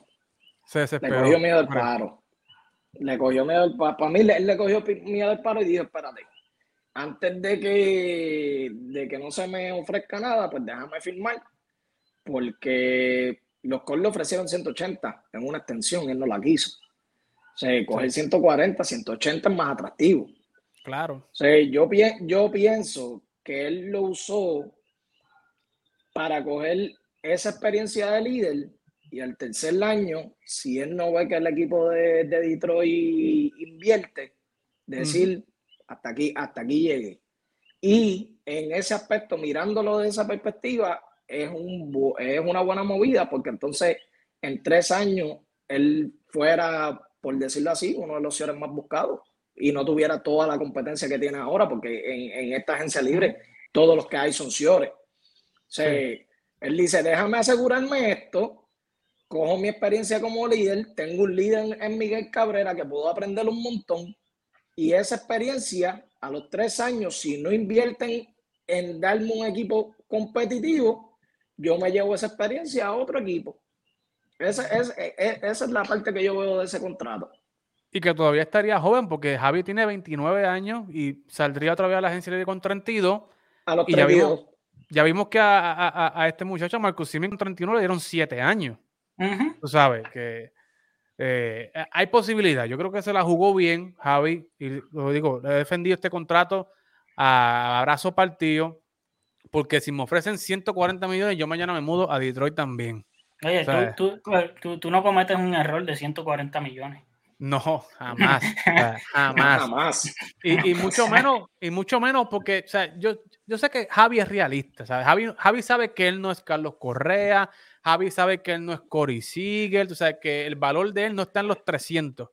Se desesperó. Le cogió miedo al paro. Le cogió miedo Para mí, él le cogió miedo al paro y dijo: Espérate, antes de que, de que no se me ofrezca nada, pues déjame firmar. Porque los Colts le ofrecieron 180 en una extensión, él no la quiso. O sea, coger 140, 180 es más atractivo. Claro. O sea, yo, yo pienso que él lo usó para coger esa experiencia de líder y al tercer año, si él no ve que el equipo de, Detroit invierte, decir, hasta aquí, hasta aquí llegue. Y en ese aspecto, mirándolo de esa perspectiva, es, un, es una buena movida porque entonces en tres años él fuera, por decirlo así, uno de los señores más buscados y no tuviera toda la competencia que tiene ahora, porque en, esta agencia libre todos los que hay son señores. Él dice, déjame asegurarme esto, cojo mi experiencia como líder, tengo un líder en Miguel Cabrera que puedo aprender un montón y esa experiencia a los tres años, si no invierten en darme un equipo competitivo, yo me llevo esa experiencia a otro equipo. Esa, es, e, e, esa es la parte que yo veo de ese contrato. Y que todavía estaría joven porque Javi tiene 29 años y saldría otra vez a la agencia libre con 32. A los y ya vimos, ya vimos, que a, a, este muchacho, Marcus Simen, con 31 le dieron 7 años. Tú sabes que eh, hay posibilidad. Yo creo que se la jugó bien, Javi. Y lo digo, he defendido este contrato a abrazo partido. Porque si me ofrecen 140 millones, yo mañana me mudo a Detroit también. Oye, tú, tú, tú, no cometes un error de 140 millones. No, jamás. <laughs> jamás. jamás. Y, y, mucho menos, y mucho menos porque, o sea, yo, yo sé que Javi es realista, ¿sabes? Javi, Javi sabe que él no es Carlos Correa, Javi sabe que él no es Corey Siegel, tú sabes que el valor de él no está en los 300.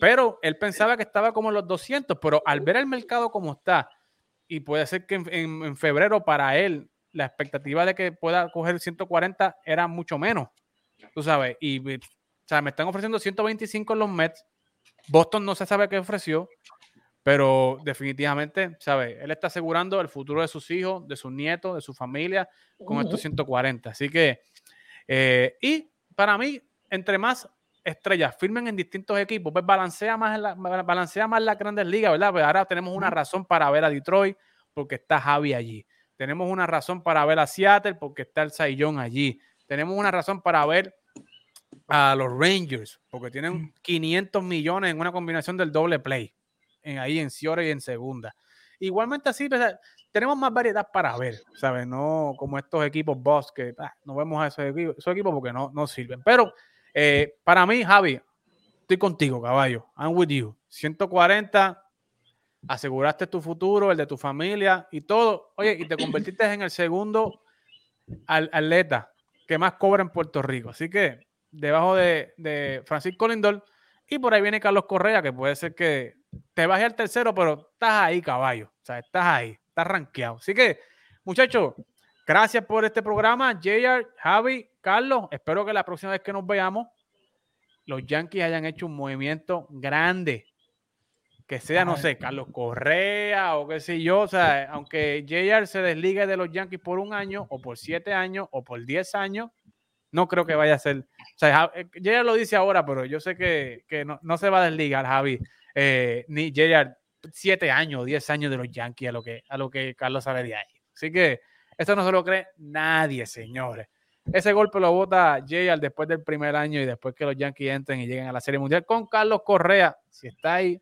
Pero él pensaba que estaba como en los 200, pero al ver el mercado como está, y puede ser que en, febrero para él la expectativa de que pueda coger 140 era mucho menos, tú sabes, y sea, me están ofreciendo 125 en los Mets, Boston no se sabe qué ofreció, pero definitivamente, ¿sabes? Él está asegurando el futuro de sus hijos, de sus nietos, de su familia con estos 140. Así que eh, y para mí, entre más estrellas firmen en distintos equipos, pues balancea más la, balancea más las grandes ligas, ¿verdad? Pues ahora tenemos una razón para ver a Detroit porque está Javi allí. Tenemos una razón para ver a Seattle porque está el Saiyón allí. Tenemos una razón para ver a los Rangers porque tienen 500 millones en una combinación del doble play en, ahí en Ciore y en segunda. Igualmente así, pues, tenemos más variedad para ver, ¿sabes? No como estos equipos boss que ah, no vemos a esos equipos, esos equipos porque no, no sirven. Pero eh, para mí, Javi, estoy contigo, caballo. I'm with you. 140, aseguraste tu futuro, el de tu familia y todo. Oye, y te convertiste en el segundo atleta que más cobra en Puerto Rico. Así que debajo de, de Francisco Lindor y por ahí viene Carlos Correa, que puede ser que te baje al tercero, pero estás ahí, caballo. O sea, estás ahí está rankeado. Así que, muchachos, gracias por este programa. JR, Javi, Carlos, espero que la próxima vez que nos veamos, los Yankees hayan hecho un movimiento grande. Que sea, no sé, Carlos Correa o qué sé yo. O sea, aunque JR se desligue de los Yankees por un año, o por siete años, o por diez años, no creo que vaya a ser. O sea, JR lo dice ahora, pero yo sé que, no, se va a desligar, Javi. Eh, ni JR siete años, diez años de los Yankees a lo que, a lo que Carlos sale de ahí. Así que esto no se lo cree nadie, señores. Ese golpe lo vota Jay después del primer año y después que los Yankees entren y lleguen a la Serie Mundial con Carlos Correa. Si está ahí,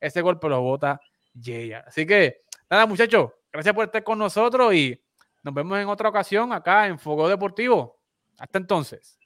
ese golpe lo vota Jay. Así que, nada, muchachos, gracias por estar con nosotros y nos vemos en otra ocasión acá en Fuego Deportivo. Hasta entonces.